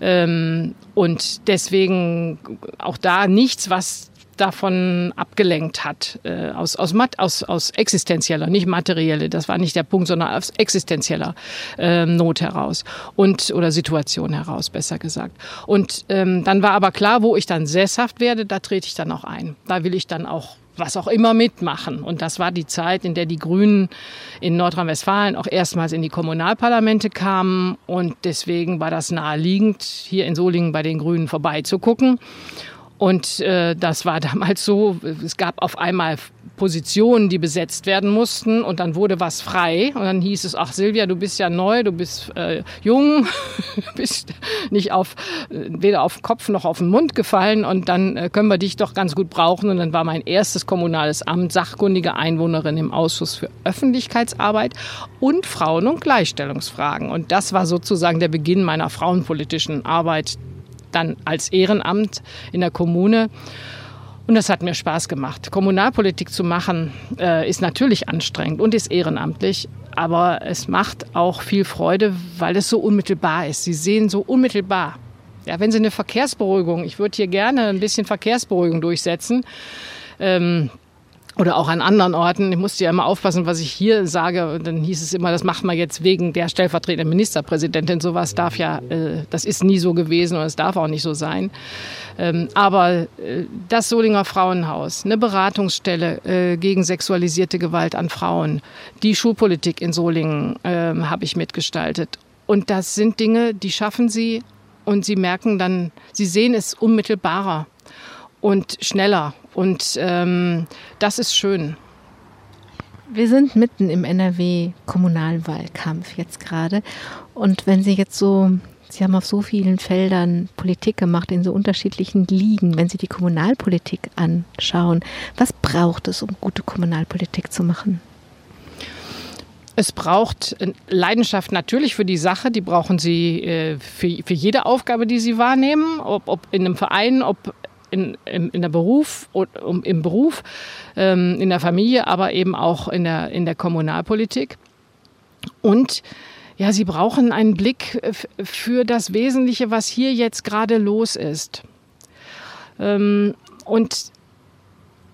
Ähm, und deswegen auch da nichts, was davon abgelenkt hat, äh, aus, aus, aus, aus existenzieller, nicht materielle, das war nicht der Punkt, sondern aus existenzieller äh, Not heraus und oder Situation heraus, besser gesagt. Und ähm, dann war aber klar, wo ich dann sesshaft werde, da trete ich dann auch ein. Da will ich dann auch was auch immer mitmachen. Und das war die Zeit, in der die Grünen in Nordrhein-Westfalen auch erstmals in die Kommunalparlamente kamen. Und deswegen war das naheliegend, hier in Solingen bei den Grünen vorbeizugucken. Und äh, das war (laughs) damals so, es gab auf einmal Positionen, die besetzt werden mussten und dann wurde was frei. Und dann hieß es, ach Silvia, du bist ja neu, du bist äh, jung, (laughs) bist nicht auf, weder auf den Kopf noch auf den Mund gefallen. Und dann äh, können wir dich doch ganz gut brauchen. Und dann war mein erstes kommunales Amt sachkundige Einwohnerin im Ausschuss für Öffentlichkeitsarbeit und Frauen- und Gleichstellungsfragen. Und das war sozusagen der Beginn meiner frauenpolitischen Arbeit dann als Ehrenamt in der Kommune. Und das hat mir Spaß gemacht. Kommunalpolitik zu machen äh, ist natürlich anstrengend und ist ehrenamtlich, aber es macht auch viel Freude, weil es so unmittelbar ist. Sie sehen so unmittelbar. Ja, wenn Sie eine Verkehrsberuhigung, ich würde hier gerne ein bisschen Verkehrsberuhigung durchsetzen. Ähm, oder auch an anderen Orten. Ich musste ja immer aufpassen, was ich hier sage. Dann hieß es immer, das macht man jetzt wegen der stellvertretenden Ministerpräsidentin. Sowas darf ja, äh, das ist nie so gewesen und es darf auch nicht so sein. Ähm, aber äh, das Solinger Frauenhaus, eine Beratungsstelle äh, gegen sexualisierte Gewalt an Frauen, die Schulpolitik in Solingen ähm, habe ich mitgestaltet. Und das sind Dinge, die schaffen sie und sie merken dann, sie sehen es unmittelbarer und schneller. Und ähm, das ist schön. Wir sind mitten im NRW-Kommunalwahlkampf jetzt gerade. Und wenn Sie jetzt so, Sie haben auf so vielen Feldern Politik gemacht, in so unterschiedlichen Ligen, wenn Sie die Kommunalpolitik anschauen, was braucht es, um gute Kommunalpolitik zu machen? Es braucht Leidenschaft natürlich für die Sache, die brauchen Sie äh, für, für jede Aufgabe, die Sie wahrnehmen, ob, ob in einem Verein, ob in, in, in der Beruf, im Beruf, ähm, in der Familie, aber eben auch in der, in der Kommunalpolitik. Und ja, sie brauchen einen Blick für das Wesentliche, was hier jetzt gerade los ist. Ähm, und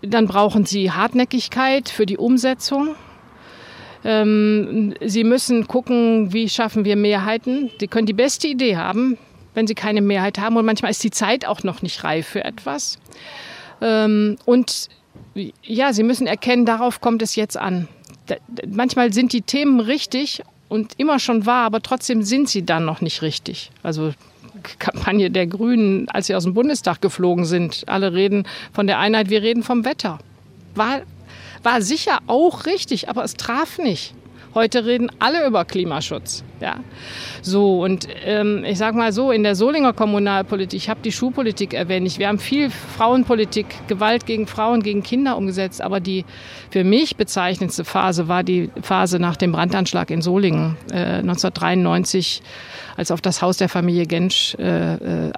dann brauchen sie Hartnäckigkeit für die Umsetzung. Ähm, sie müssen gucken, wie schaffen wir Mehrheiten. Sie können die beste Idee haben, wenn sie keine Mehrheit haben. Und manchmal ist die Zeit auch noch nicht reif für etwas. Ähm, und ja, sie müssen erkennen, darauf kommt es jetzt an. Manchmal sind die Themen richtig und immer schon wahr, aber trotzdem sind sie dann noch nicht richtig. Also Kampagne der Grünen, als sie aus dem Bundestag geflogen sind, alle reden von der Einheit, wir reden vom Wetter. War, war sicher auch richtig, aber es traf nicht. Heute reden alle über Klimaschutz. Ja. So, und ähm, ich sage mal so, in der Solinger Kommunalpolitik, ich habe die Schulpolitik erwähnt, wir haben viel Frauenpolitik, Gewalt gegen Frauen, gegen Kinder umgesetzt, aber die für mich bezeichnendste Phase war die Phase nach dem Brandanschlag in Solingen äh, 1993, als auf das Haus der Familie Gensch äh, äh,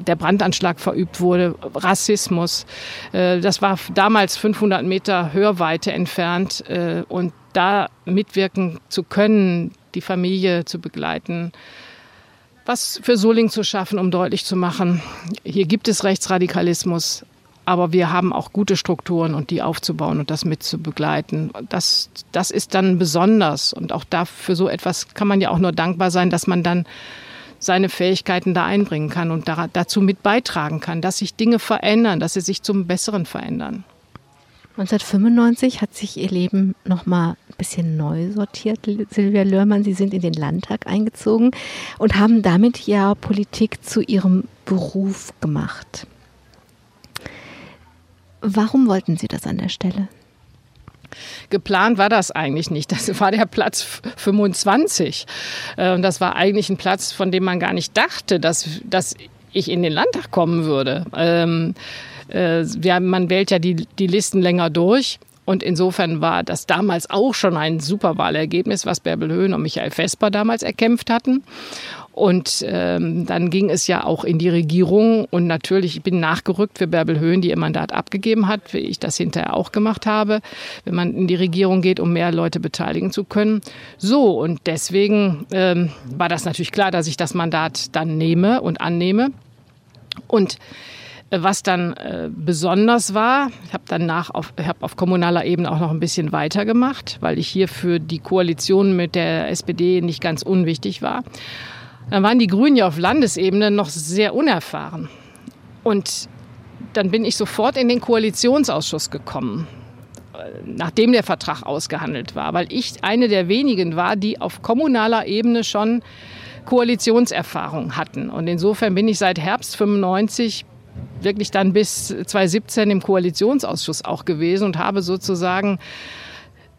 der Brandanschlag verübt wurde, Rassismus. Äh, das war damals 500 Meter Hörweite entfernt äh, und da mitwirken zu können, die Familie zu begleiten, was für Soling zu schaffen, um deutlich zu machen, hier gibt es Rechtsradikalismus, aber wir haben auch gute Strukturen und die aufzubauen und das mit zu begleiten. Das, das ist dann besonders und auch dafür so etwas kann man ja auch nur dankbar sein, dass man dann seine Fähigkeiten da einbringen kann und dazu mit beitragen kann, dass sich Dinge verändern, dass sie sich zum Besseren verändern. 1995 hat sich ihr Leben nochmal bisschen neu sortiert, Silvia Lörmann. Sie sind in den Landtag eingezogen und haben damit ja Politik zu Ihrem Beruf gemacht. Warum wollten Sie das an der Stelle? Geplant war das eigentlich nicht. Das war der Platz 25. Äh, und das war eigentlich ein Platz, von dem man gar nicht dachte, dass, dass ich in den Landtag kommen würde. Äh, ja, man wählt ja die, die Listen länger durch. Und insofern war das damals auch schon ein super Wahlergebnis, was Bärbel Höhn und Michael Vesper damals erkämpft hatten. Und ähm, dann ging es ja auch in die Regierung. Und natürlich, ich bin nachgerückt für Bärbel Höhn, die ihr Mandat abgegeben hat, wie ich das hinterher auch gemacht habe, wenn man in die Regierung geht, um mehr Leute beteiligen zu können. So, und deswegen ähm, war das natürlich klar, dass ich das Mandat dann nehme und annehme. Und was dann äh, besonders war, ich habe danach auf, hab auf kommunaler Ebene auch noch ein bisschen weitergemacht, weil ich hier für die Koalition mit der SPD nicht ganz unwichtig war. Dann waren die Grünen ja auf Landesebene noch sehr unerfahren. Und dann bin ich sofort in den Koalitionsausschuss gekommen, nachdem der Vertrag ausgehandelt war, weil ich eine der wenigen war, die auf kommunaler Ebene schon Koalitionserfahrung hatten. Und insofern bin ich seit Herbst 95 wirklich dann bis 2017 im Koalitionsausschuss auch gewesen und habe sozusagen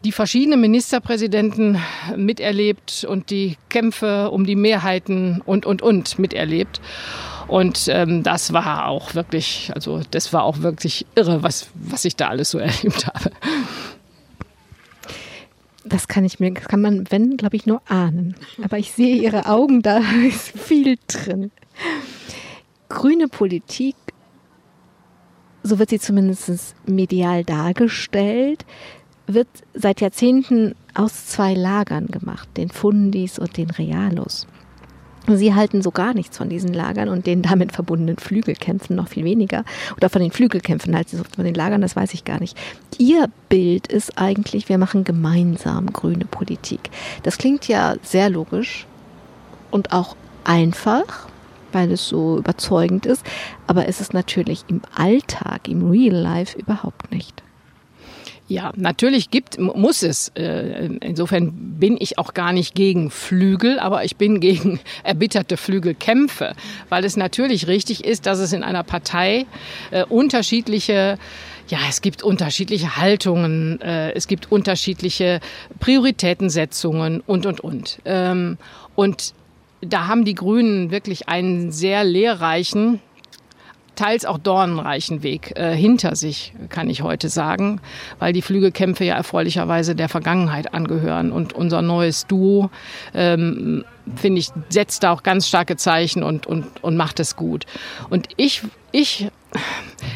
die verschiedenen Ministerpräsidenten miterlebt und die Kämpfe um die Mehrheiten und, und, und miterlebt. Und ähm, das war auch wirklich, also das war auch wirklich irre, was, was ich da alles so (laughs) erlebt habe. Das kann ich mir, kann man, wenn, glaube ich, nur ahnen. Aber ich sehe Ihre Augen, da (laughs) ist viel drin. Grüne Politik, so wird sie zumindest medial dargestellt, wird seit Jahrzehnten aus zwei Lagern gemacht, den Fundis und den Realos. Sie halten so gar nichts von diesen Lagern und den damit verbundenen Flügelkämpfen noch viel weniger. Oder von den Flügelkämpfen sie von den Lagern, das weiß ich gar nicht. Ihr Bild ist eigentlich, wir machen gemeinsam grüne Politik. Das klingt ja sehr logisch und auch einfach, weil es so überzeugend ist, aber es ist natürlich im Alltag, im Real Life überhaupt nicht. Ja, natürlich gibt, muss es. Äh, insofern bin ich auch gar nicht gegen Flügel, aber ich bin gegen (laughs) erbitterte Flügelkämpfe, weil es natürlich richtig ist, dass es in einer Partei äh, unterschiedliche ja, es gibt unterschiedliche Haltungen, äh, es gibt unterschiedliche Prioritätensetzungen und, und, und. Ähm, und da haben die Grünen wirklich einen sehr lehrreichen, teils auch dornenreichen Weg äh, hinter sich, kann ich heute sagen, weil die Flügelkämpfe ja erfreulicherweise der Vergangenheit angehören. Und unser neues Duo, ähm, finde ich, setzt da auch ganz starke Zeichen und, und, und macht es gut. Und ich, ich,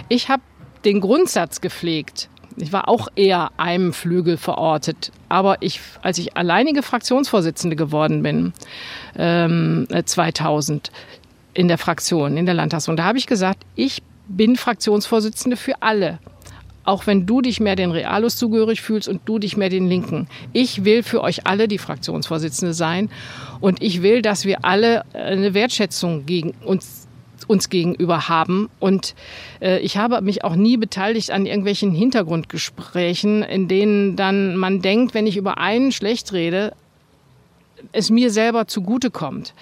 ich habe den Grundsatz gepflegt, ich war auch eher einem Flügel verortet. Aber ich, als ich alleinige Fraktionsvorsitzende geworden bin, ähm, 2000, in der Fraktion, in der Landtagsfraktion. Da habe ich gesagt, ich bin Fraktionsvorsitzende für alle. Auch wenn du dich mehr den Realos zugehörig fühlst und du dich mehr den Linken. Ich will für euch alle die Fraktionsvorsitzende sein. Und ich will, dass wir alle eine Wertschätzung gegen uns uns gegenüber haben. Und äh, ich habe mich auch nie beteiligt an irgendwelchen Hintergrundgesprächen, in denen dann man denkt, wenn ich über einen schlecht rede, es mir selber zugutekommt,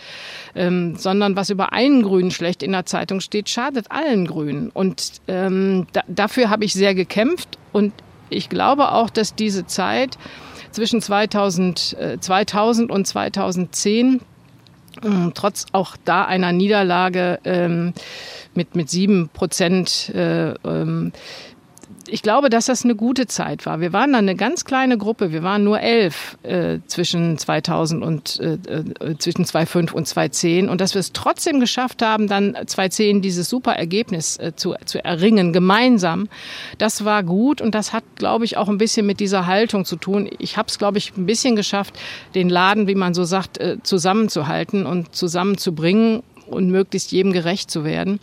ähm, sondern was über einen Grünen schlecht in der Zeitung steht, schadet allen Grünen. Und ähm, da, dafür habe ich sehr gekämpft und ich glaube auch, dass diese Zeit zwischen 2000, äh, 2000 und 2010 äh, trotz auch da einer Niederlage ähm, mit, mit sieben Prozent äh, ähm, ich glaube, dass das eine gute Zeit war. Wir waren dann eine ganz kleine Gruppe. Wir waren nur elf äh, zwischen 2000 und äh, äh zwischen 2005 und 2010 und dass wir es trotzdem geschafft haben, dann 2010 dieses super Ergebnis äh, zu, zu erringen gemeinsam. Das war gut und das hat, glaube ich, auch ein bisschen mit dieser Haltung zu tun. Ich habe es, glaube ich, ein bisschen geschafft, den Laden, wie man so sagt, äh, zusammenzuhalten und zusammenzubringen und möglichst jedem gerecht zu werden.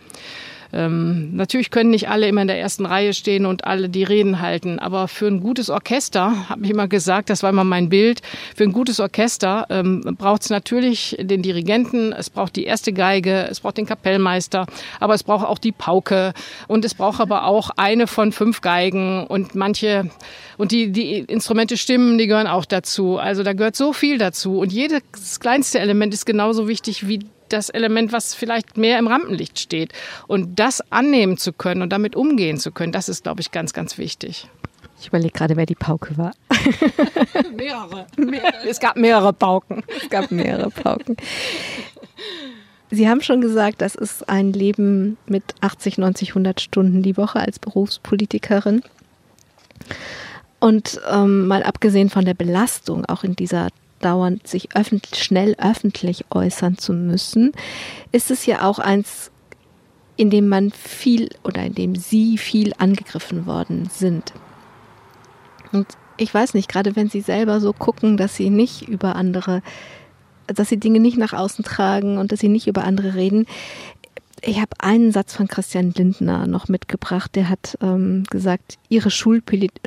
Ähm, natürlich können nicht alle immer in der ersten Reihe stehen und alle die Reden halten, aber für ein gutes Orchester, habe ich immer gesagt, das war immer mein Bild, für ein gutes Orchester ähm, braucht es natürlich den Dirigenten, es braucht die erste Geige, es braucht den Kapellmeister, aber es braucht auch die Pauke und es braucht aber auch eine von fünf Geigen und manche und die, die Instrumente stimmen, die gehören auch dazu. Also da gehört so viel dazu und jedes kleinste Element ist genauso wichtig wie das Element, was vielleicht mehr im Rampenlicht steht. Und das annehmen zu können und damit umgehen zu können, das ist, glaube ich, ganz, ganz wichtig. Ich überlege gerade, wer die Pauke war. (laughs) mehrere. Es gab mehrere Pauken. Es gab mehrere Pauken. Sie haben schon gesagt, das ist ein Leben mit 80, 90, 100 Stunden die Woche als Berufspolitikerin. Und ähm, mal abgesehen von der Belastung, auch in dieser dauernd sich öffentlich, schnell öffentlich äußern zu müssen, ist es ja auch eins, in dem man viel oder in dem sie viel angegriffen worden sind. Und ich weiß nicht, gerade wenn sie selber so gucken, dass sie nicht über andere, dass sie Dinge nicht nach außen tragen und dass sie nicht über andere reden. Ich habe einen Satz von Christian Lindner noch mitgebracht, der hat ähm, gesagt, ihre Schulpolitik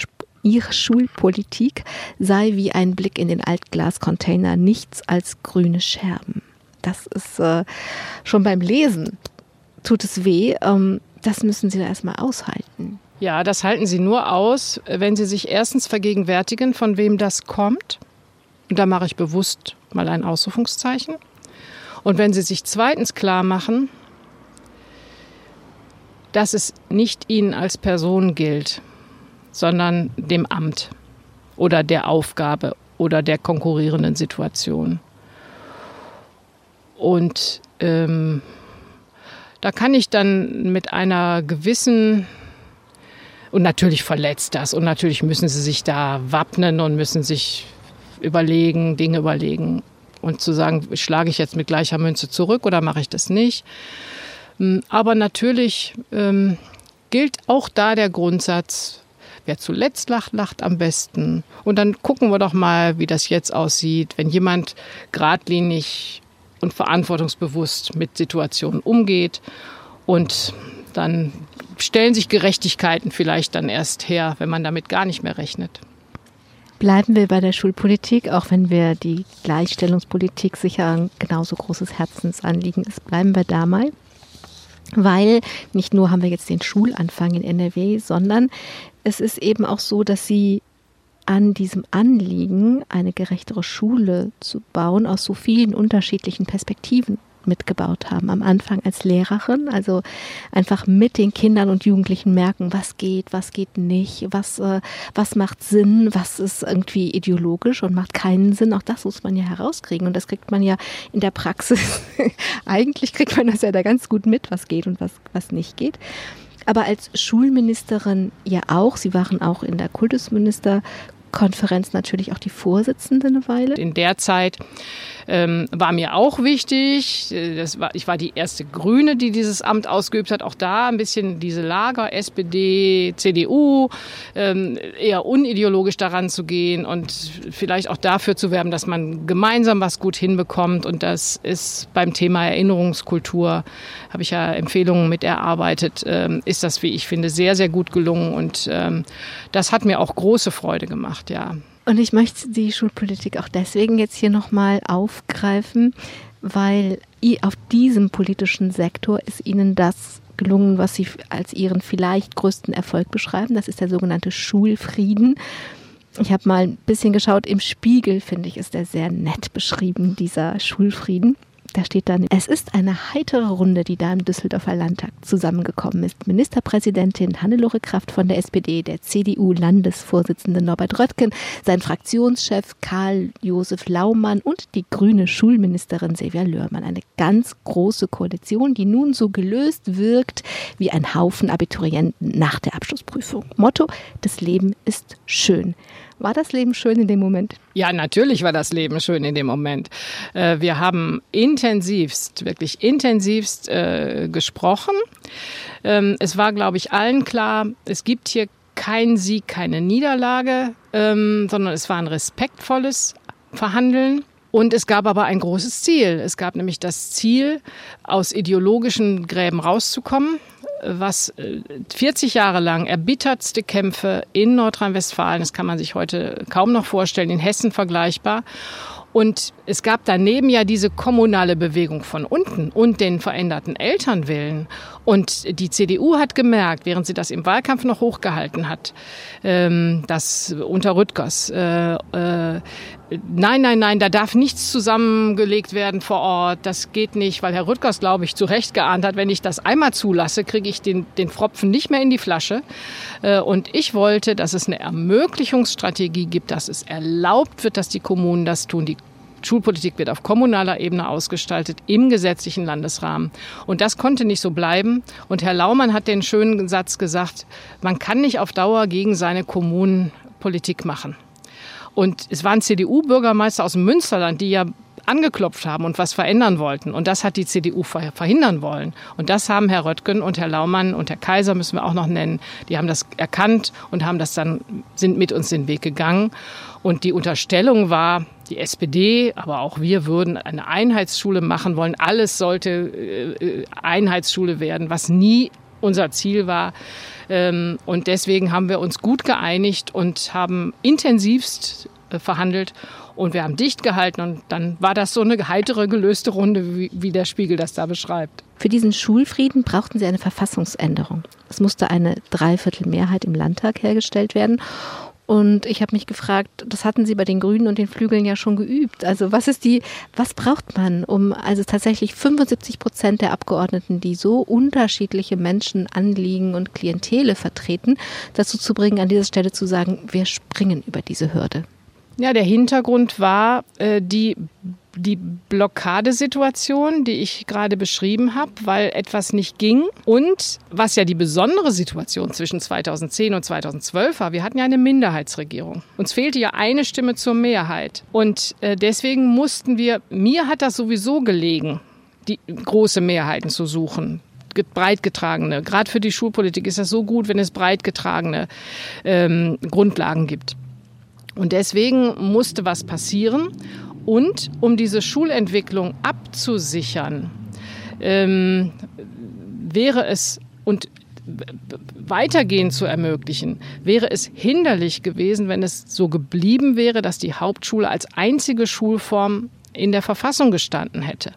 ihre Schulpolitik sei wie ein Blick in den Altglascontainer, nichts als grüne Scherben. Das ist äh, schon beim Lesen tut es weh. Ähm, das müssen Sie da erstmal aushalten. Ja, das halten Sie nur aus, wenn Sie sich erstens vergegenwärtigen, von wem das kommt. Und da mache ich bewusst mal ein Ausrufungszeichen. Und wenn Sie sich zweitens klar machen, dass es nicht Ihnen als Person gilt, sondern dem Amt oder der Aufgabe oder der konkurrierenden Situation. Und ähm, da kann ich dann mit einer gewissen und natürlich verletzt das und natürlich müssen sie sich da wappnen und müssen sich überlegen, Dinge überlegen und zu sagen, schlage ich jetzt mit gleicher Münze zurück oder mache ich das nicht. Hm, aber natürlich ähm, gilt auch da der Grundsatz, Wer zuletzt lacht, lacht am besten. Und dann gucken wir doch mal, wie das jetzt aussieht, wenn jemand geradlinig und verantwortungsbewusst mit Situationen umgeht. Und dann stellen sich Gerechtigkeiten vielleicht dann erst her, wenn man damit gar nicht mehr rechnet. Bleiben wir bei der Schulpolitik, auch wenn wir die Gleichstellungspolitik sicher ein genauso großes Herzensanliegen ist. Bleiben wir da mal weil nicht nur haben wir jetzt den Schulanfang in NRW, sondern es ist eben auch so, dass sie an diesem Anliegen, eine gerechtere Schule zu bauen, aus so vielen unterschiedlichen Perspektiven mitgebaut haben. Am Anfang als Lehrerin, also einfach mit den Kindern und Jugendlichen merken, was geht, was geht nicht, was, äh, was macht Sinn, was ist irgendwie ideologisch und macht keinen Sinn. Auch das muss man ja herauskriegen. Und das kriegt man ja in der Praxis. (laughs) Eigentlich kriegt man das ja da ganz gut mit, was geht und was, was nicht geht aber als Schulministerin ja auch. Sie waren auch in der Kultusministerkonferenz natürlich auch die Vorsitzende eine Weile. In der Zeit ähm, war mir auch wichtig. Äh, das war, ich war die erste Grüne, die dieses Amt ausgeübt hat. Auch da ein bisschen diese Lager, SPD, CDU, ähm, eher unideologisch daran zu gehen und vielleicht auch dafür zu werben, dass man gemeinsam was gut hinbekommt. Und das ist beim Thema Erinnerungskultur, habe ich ja Empfehlungen mit erarbeitet, ähm, ist das, wie ich finde, sehr, sehr gut gelungen. Und ähm, das hat mir auch große Freude gemacht, ja. Und ich möchte die Schulpolitik auch deswegen jetzt hier nochmal aufgreifen, weil auf diesem politischen Sektor ist Ihnen das gelungen, was Sie als Ihren vielleicht größten Erfolg beschreiben. Das ist der sogenannte Schulfrieden. Ich habe mal ein bisschen geschaut, im Spiegel finde ich, ist er sehr nett beschrieben, dieser Schulfrieden. Da steht dann, es ist eine heitere Runde, die da im Düsseldorfer Landtag zusammengekommen ist. Ministerpräsidentin Hannelore Kraft von der SPD, der CDU-Landesvorsitzende Norbert Röttgen, sein Fraktionschef Karl-Josef Laumann und die grüne Schulministerin Silvia Löhrmann. Eine ganz große Koalition, die nun so gelöst wirkt wie ein Haufen Abiturienten nach der Abschlussprüfung. Motto, das Leben ist schön. War das Leben schön in dem Moment? Ja, natürlich war das Leben schön in dem Moment. Äh, wir haben intensivst, wirklich intensivst äh, gesprochen. Ähm, es war, glaube ich, allen klar, es gibt hier keinen Sieg, keine Niederlage, ähm, sondern es war ein respektvolles Verhandeln. Und es gab aber ein großes Ziel. Es gab nämlich das Ziel, aus ideologischen Gräben rauszukommen was 40 Jahre lang erbittertste Kämpfe in Nordrhein-Westfalen, das kann man sich heute kaum noch vorstellen, in Hessen vergleichbar. Und es gab daneben ja diese kommunale Bewegung von unten und den veränderten Elternwillen. Und die CDU hat gemerkt, während sie das im Wahlkampf noch hochgehalten hat, ähm, dass unter Rüttgers, äh, äh, nein, nein, nein, da darf nichts zusammengelegt werden vor Ort, das geht nicht, weil Herr Rüttgers, glaube ich, zu Recht geahnt hat, wenn ich das einmal zulasse, kriege ich den, den Pfropfen nicht mehr in die Flasche. Äh, und ich wollte, dass es eine Ermöglichungsstrategie gibt, dass es erlaubt wird, dass die Kommunen das tun. Die Schulpolitik wird auf kommunaler Ebene ausgestaltet im gesetzlichen Landesrahmen. Und das konnte nicht so bleiben. Und Herr Laumann hat den schönen Satz gesagt, man kann nicht auf Dauer gegen seine Kommunen Politik machen. Und es waren CDU-Bürgermeister aus dem Münsterland, die ja angeklopft haben und was verändern wollten. Und das hat die CDU verhindern wollen. Und das haben Herr Röttgen und Herr Laumann und Herr Kaiser müssen wir auch noch nennen. Die haben das erkannt und haben das dann, sind mit uns den Weg gegangen. Und die Unterstellung war, die SPD, aber auch wir würden eine Einheitsschule machen wollen. Alles sollte äh, Einheitsschule werden, was nie unser Ziel war. Ähm, und deswegen haben wir uns gut geeinigt und haben intensivst äh, verhandelt und wir haben dicht gehalten und dann war das so eine heitere, gelöste Runde, wie, wie der Spiegel das da beschreibt. Für diesen Schulfrieden brauchten Sie eine Verfassungsänderung. Es musste eine Dreiviertelmehrheit im Landtag hergestellt werden. Und ich habe mich gefragt, das hatten Sie bei den Grünen und den Flügeln ja schon geübt. Also was ist die, was braucht man, um also tatsächlich 75 Prozent der Abgeordneten, die so unterschiedliche Menschen, Anliegen und Klientele vertreten, dazu zu bringen, an dieser Stelle zu sagen, wir springen über diese Hürde? Ja, der Hintergrund war äh, die die Blockadesituation, die ich gerade beschrieben habe, weil etwas nicht ging. Und was ja die besondere Situation zwischen 2010 und 2012 war, wir hatten ja eine Minderheitsregierung. Uns fehlte ja eine Stimme zur Mehrheit. Und äh, deswegen mussten wir, mir hat das sowieso gelegen, die große Mehrheiten zu suchen breit getragene. Gerade für die Schulpolitik ist das so gut, wenn es breit getragene ähm, Grundlagen gibt. Und deswegen musste was passieren. Und um diese Schulentwicklung abzusichern, ähm, wäre es und weitergehen zu ermöglichen, wäre es hinderlich gewesen, wenn es so geblieben wäre, dass die Hauptschule als einzige Schulform in der Verfassung gestanden hätte.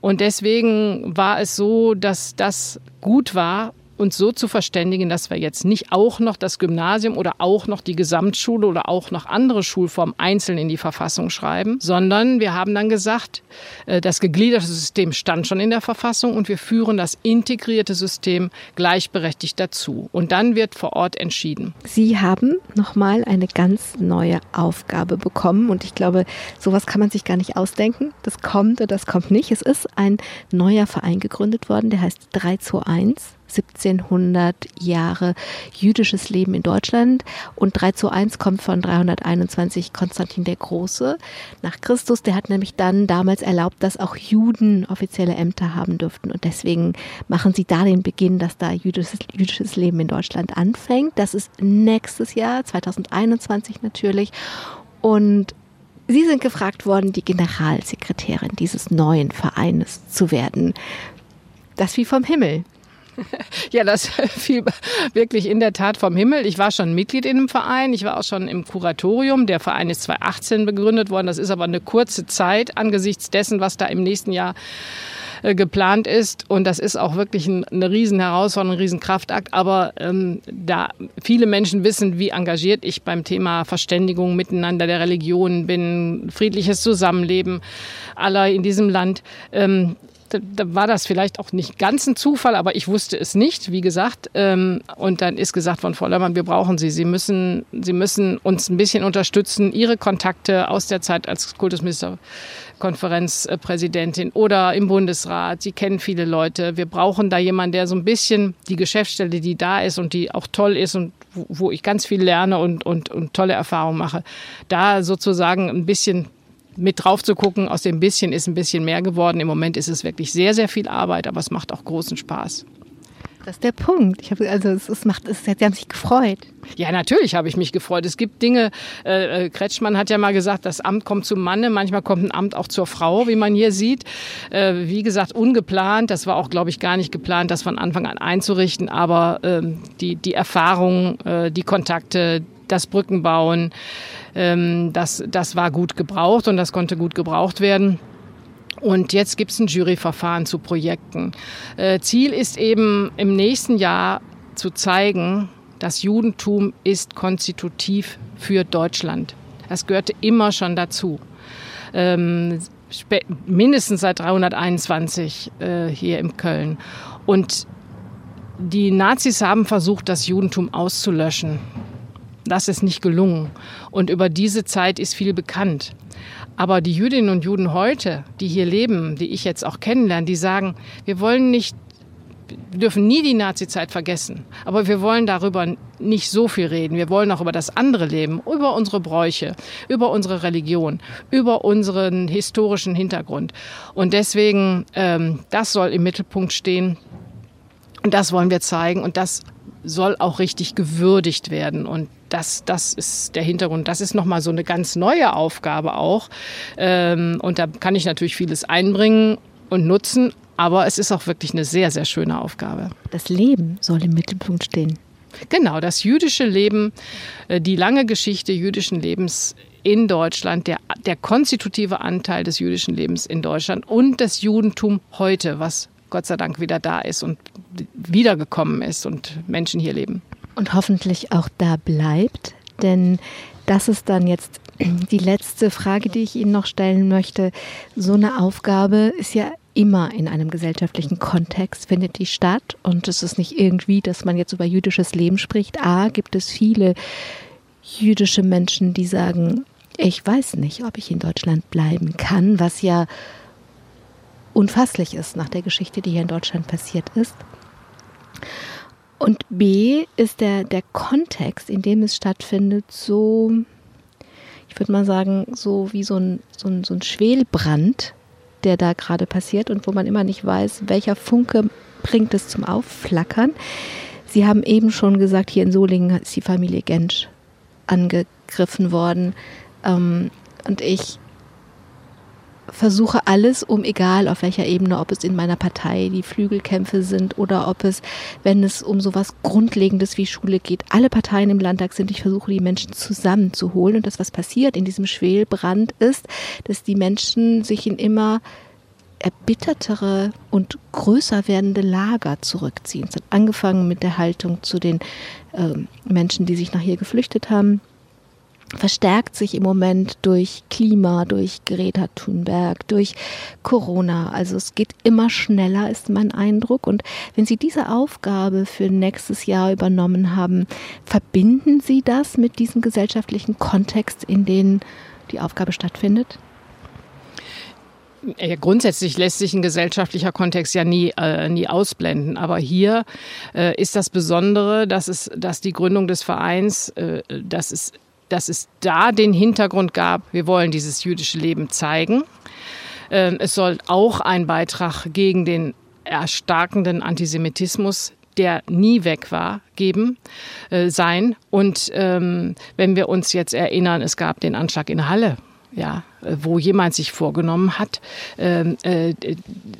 Und deswegen war es so, dass das gut war, uns so zu verständigen, dass wir jetzt nicht auch noch das Gymnasium oder auch noch die Gesamtschule oder auch noch andere Schulformen einzeln in die Verfassung schreiben, sondern wir haben dann gesagt, äh, das gegliederte System stand schon in der Verfassung und wir führen das integrierte System gleichberechtigt dazu. Und dann wird vor Ort entschieden. Sie haben nochmal eine ganz neue Aufgabe bekommen und ich glaube, sowas kann man sich gar nicht ausdenken. Das kommt oder das kommt nicht. Es ist ein neuer Verein gegründet worden, der heißt 3 zu 1. 1700 Jahre jüdisches Leben in Deutschland und 3 zu 1 kommt von 321 Konstantin der Große nach Christus. Der hat nämlich dann damals erlaubt, dass auch Juden offizielle Ämter haben dürften und deswegen machen sie da den Beginn, dass da jüdisches, jüdisches Leben in Deutschland anfängt. Das ist nächstes Jahr, 2021 natürlich und Sie sind gefragt worden, die Generalsekretärin dieses neuen Vereines zu werden. Das wie vom Himmel. Ja, das (laughs) fiel wirklich in der Tat vom Himmel. Ich war schon Mitglied in dem Verein. Ich war auch schon im Kuratorium. Der Verein ist 2018 begründet worden. Das ist aber eine kurze Zeit angesichts dessen, was da im nächsten Jahr äh, geplant ist. Und das ist auch wirklich eine riesen Herausforderung, ein riesen Kraftakt. Aber ähm, da viele Menschen wissen, wie engagiert ich beim Thema Verständigung miteinander der Religionen bin, friedliches Zusammenleben aller in diesem Land. Ähm, da war das vielleicht auch nicht ganz ein Zufall, aber ich wusste es nicht, wie gesagt. Ähm, und dann ist gesagt von Frau Lörmann, wir brauchen Sie. Sie müssen, Sie müssen uns ein bisschen unterstützen. Ihre Kontakte aus der Zeit als Kultusministerkonferenzpräsidentin oder im Bundesrat. Sie kennen viele Leute. Wir brauchen da jemanden, der so ein bisschen die Geschäftsstelle, die da ist und die auch toll ist und wo ich ganz viel lerne und, und, und tolle Erfahrungen mache, da sozusagen ein bisschen mit drauf zu gucken. Aus dem bisschen ist ein bisschen mehr geworden. Im Moment ist es wirklich sehr, sehr viel Arbeit, aber es macht auch großen Spaß. Das ist der Punkt. Ich habe also es, es macht es, Sie haben sich gefreut. Ja, natürlich habe ich mich gefreut. Es gibt Dinge, äh, äh, Kretschmann hat ja mal gesagt, das Amt kommt zum Manne, manchmal kommt ein Amt auch zur Frau, wie man hier sieht. Äh, wie gesagt, ungeplant. Das war auch, glaube ich, gar nicht geplant, das von Anfang an einzurichten. Aber ähm, die, die Erfahrung, äh, die Kontakte, das Brückenbauen, ähm, das, das war gut gebraucht und das konnte gut gebraucht werden. Und jetzt gibt es ein Juryverfahren zu Projekten. Äh, Ziel ist eben im nächsten Jahr zu zeigen, das Judentum ist konstitutiv für Deutschland. Das gehörte immer schon dazu. Ähm, mindestens seit 321 äh, hier in Köln. Und die Nazis haben versucht, das Judentum auszulöschen. Das ist nicht gelungen. Und über diese Zeit ist viel bekannt. Aber die Jüdinnen und Juden heute, die hier leben, die ich jetzt auch kennenlerne, die sagen, wir wollen nicht, wir dürfen nie die Nazizeit vergessen. Aber wir wollen darüber nicht so viel reden. Wir wollen auch über das andere Leben, über unsere Bräuche, über unsere Religion, über unseren historischen Hintergrund. Und deswegen, ähm, das soll im Mittelpunkt stehen. Und das wollen wir zeigen. Und das soll auch richtig gewürdigt werden. Und das, das ist der Hintergrund. Das ist nochmal so eine ganz neue Aufgabe auch. Ähm, und da kann ich natürlich vieles einbringen und nutzen. Aber es ist auch wirklich eine sehr, sehr schöne Aufgabe. Das Leben soll im Mittelpunkt stehen. Genau, das jüdische Leben, äh, die lange Geschichte jüdischen Lebens in Deutschland, der, der konstitutive Anteil des jüdischen Lebens in Deutschland und das Judentum heute, was Gott sei Dank wieder da ist und wiedergekommen ist und Menschen hier leben. Und hoffentlich auch da bleibt, denn das ist dann jetzt (clears throat) die letzte Frage, die ich Ihnen noch stellen möchte. So eine Aufgabe ist ja immer in einem gesellschaftlichen Kontext findet die statt und es ist nicht irgendwie, dass man jetzt über jüdisches Leben spricht. A, gibt es viele jüdische Menschen, die sagen, ich weiß nicht, ob ich in Deutschland bleiben kann, was ja unfasslich ist nach der Geschichte, die hier in Deutschland passiert ist. Und B ist der, der Kontext, in dem es stattfindet, so, ich würde mal sagen, so wie so ein, so ein, so ein Schwelbrand, der da gerade passiert und wo man immer nicht weiß, welcher Funke bringt es zum Aufflackern. Sie haben eben schon gesagt, hier in Solingen ist die Familie Gensch angegriffen worden. Ähm, und ich versuche alles, um egal auf welcher Ebene, ob es in meiner Partei die Flügelkämpfe sind oder ob es, wenn es um sowas Grundlegendes wie Schule geht, alle Parteien im Landtag sind. Ich versuche die Menschen zusammenzuholen und das, was passiert in diesem Schwelbrand ist, dass die Menschen sich in immer erbittertere und größer werdende Lager zurückziehen. Es hat angefangen mit der Haltung zu den äh, Menschen, die sich nach hier geflüchtet haben verstärkt sich im Moment durch Klima, durch Greta Thunberg, durch Corona. Also es geht immer schneller, ist mein Eindruck. Und wenn Sie diese Aufgabe für nächstes Jahr übernommen haben, verbinden Sie das mit diesem gesellschaftlichen Kontext, in dem die Aufgabe stattfindet? Ja, grundsätzlich lässt sich ein gesellschaftlicher Kontext ja nie, äh, nie ausblenden. Aber hier äh, ist das Besondere, dass, es, dass die Gründung des Vereins, äh, dass es dass es da den Hintergrund gab, wir wollen dieses jüdische Leben zeigen. Ähm, es soll auch ein Beitrag gegen den erstarkenden Antisemitismus der nie weg war, geben, äh, sein. Und ähm, wenn wir uns jetzt erinnern, es gab den Anschlag in Halle, ja, wo jemand sich vorgenommen hat, ähm, äh,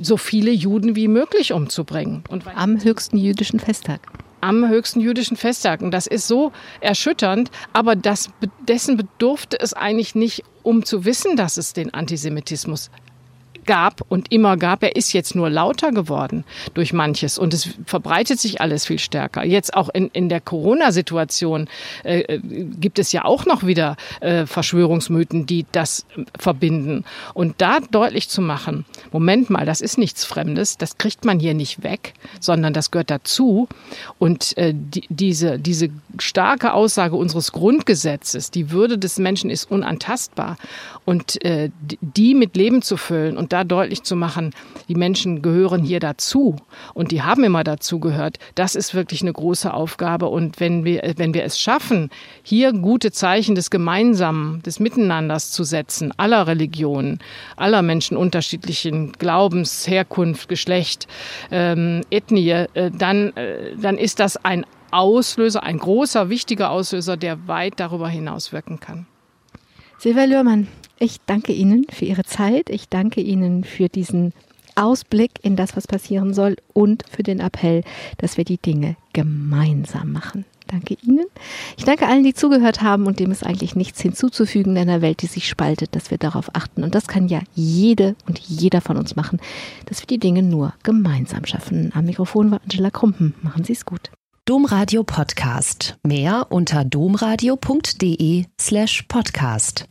so viele Juden wie möglich umzubringen. Und Am höchsten jüdischen Festtag am höchsten jüdischen Festtag. Und das ist so erschütternd, aber das, dessen bedurfte es eigentlich nicht, um zu wissen, dass es den Antisemitismus gab und immer gab. Er ist jetzt nur lauter geworden durch manches und es verbreitet sich alles viel stärker. Jetzt auch in, in der Corona-Situation äh, äh gibt es ja auch noch wieder äh, Verschwörungsmythen, die das verbinden. Und da deutlich zu machen, Moment mal, das ist nichts Fremdes, das kriegt man hier nicht weg, sondern das gehört dazu. Und äh, die, diese, diese starke Aussage unseres Grundgesetzes, die Würde des Menschen ist unantastbar. Und äh, die mit Leben zu füllen und da deutlich zu machen, die Menschen gehören hier dazu und die haben immer dazu gehört, das ist wirklich eine große Aufgabe. Und wenn wir, wenn wir es schaffen, hier gute Zeichen des Gemeinsamen, des Miteinanders zu setzen, aller Religionen, aller Menschen unterschiedlichen Glaubens, Herkunft, Geschlecht, ähm, Ethnie, äh, dann, äh, dann ist das ein Auslöser, ein großer, wichtiger Auslöser, der weit darüber hinaus wirken kann. Silvia Lührmann, ich danke Ihnen für Ihre Zeit. Ich danke Ihnen für diesen Ausblick in das, was passieren soll und für den Appell, dass wir die Dinge gemeinsam machen. Danke Ihnen. Ich danke allen, die zugehört haben und dem ist eigentlich nichts hinzuzufügen in einer Welt, die sich spaltet, dass wir darauf achten. Und das kann ja jede und jeder von uns machen, dass wir die Dinge nur gemeinsam schaffen. Am Mikrofon war Angela Krumpen. Machen Sie es gut. Domradio Podcast. Mehr unter domradio.de slash podcast.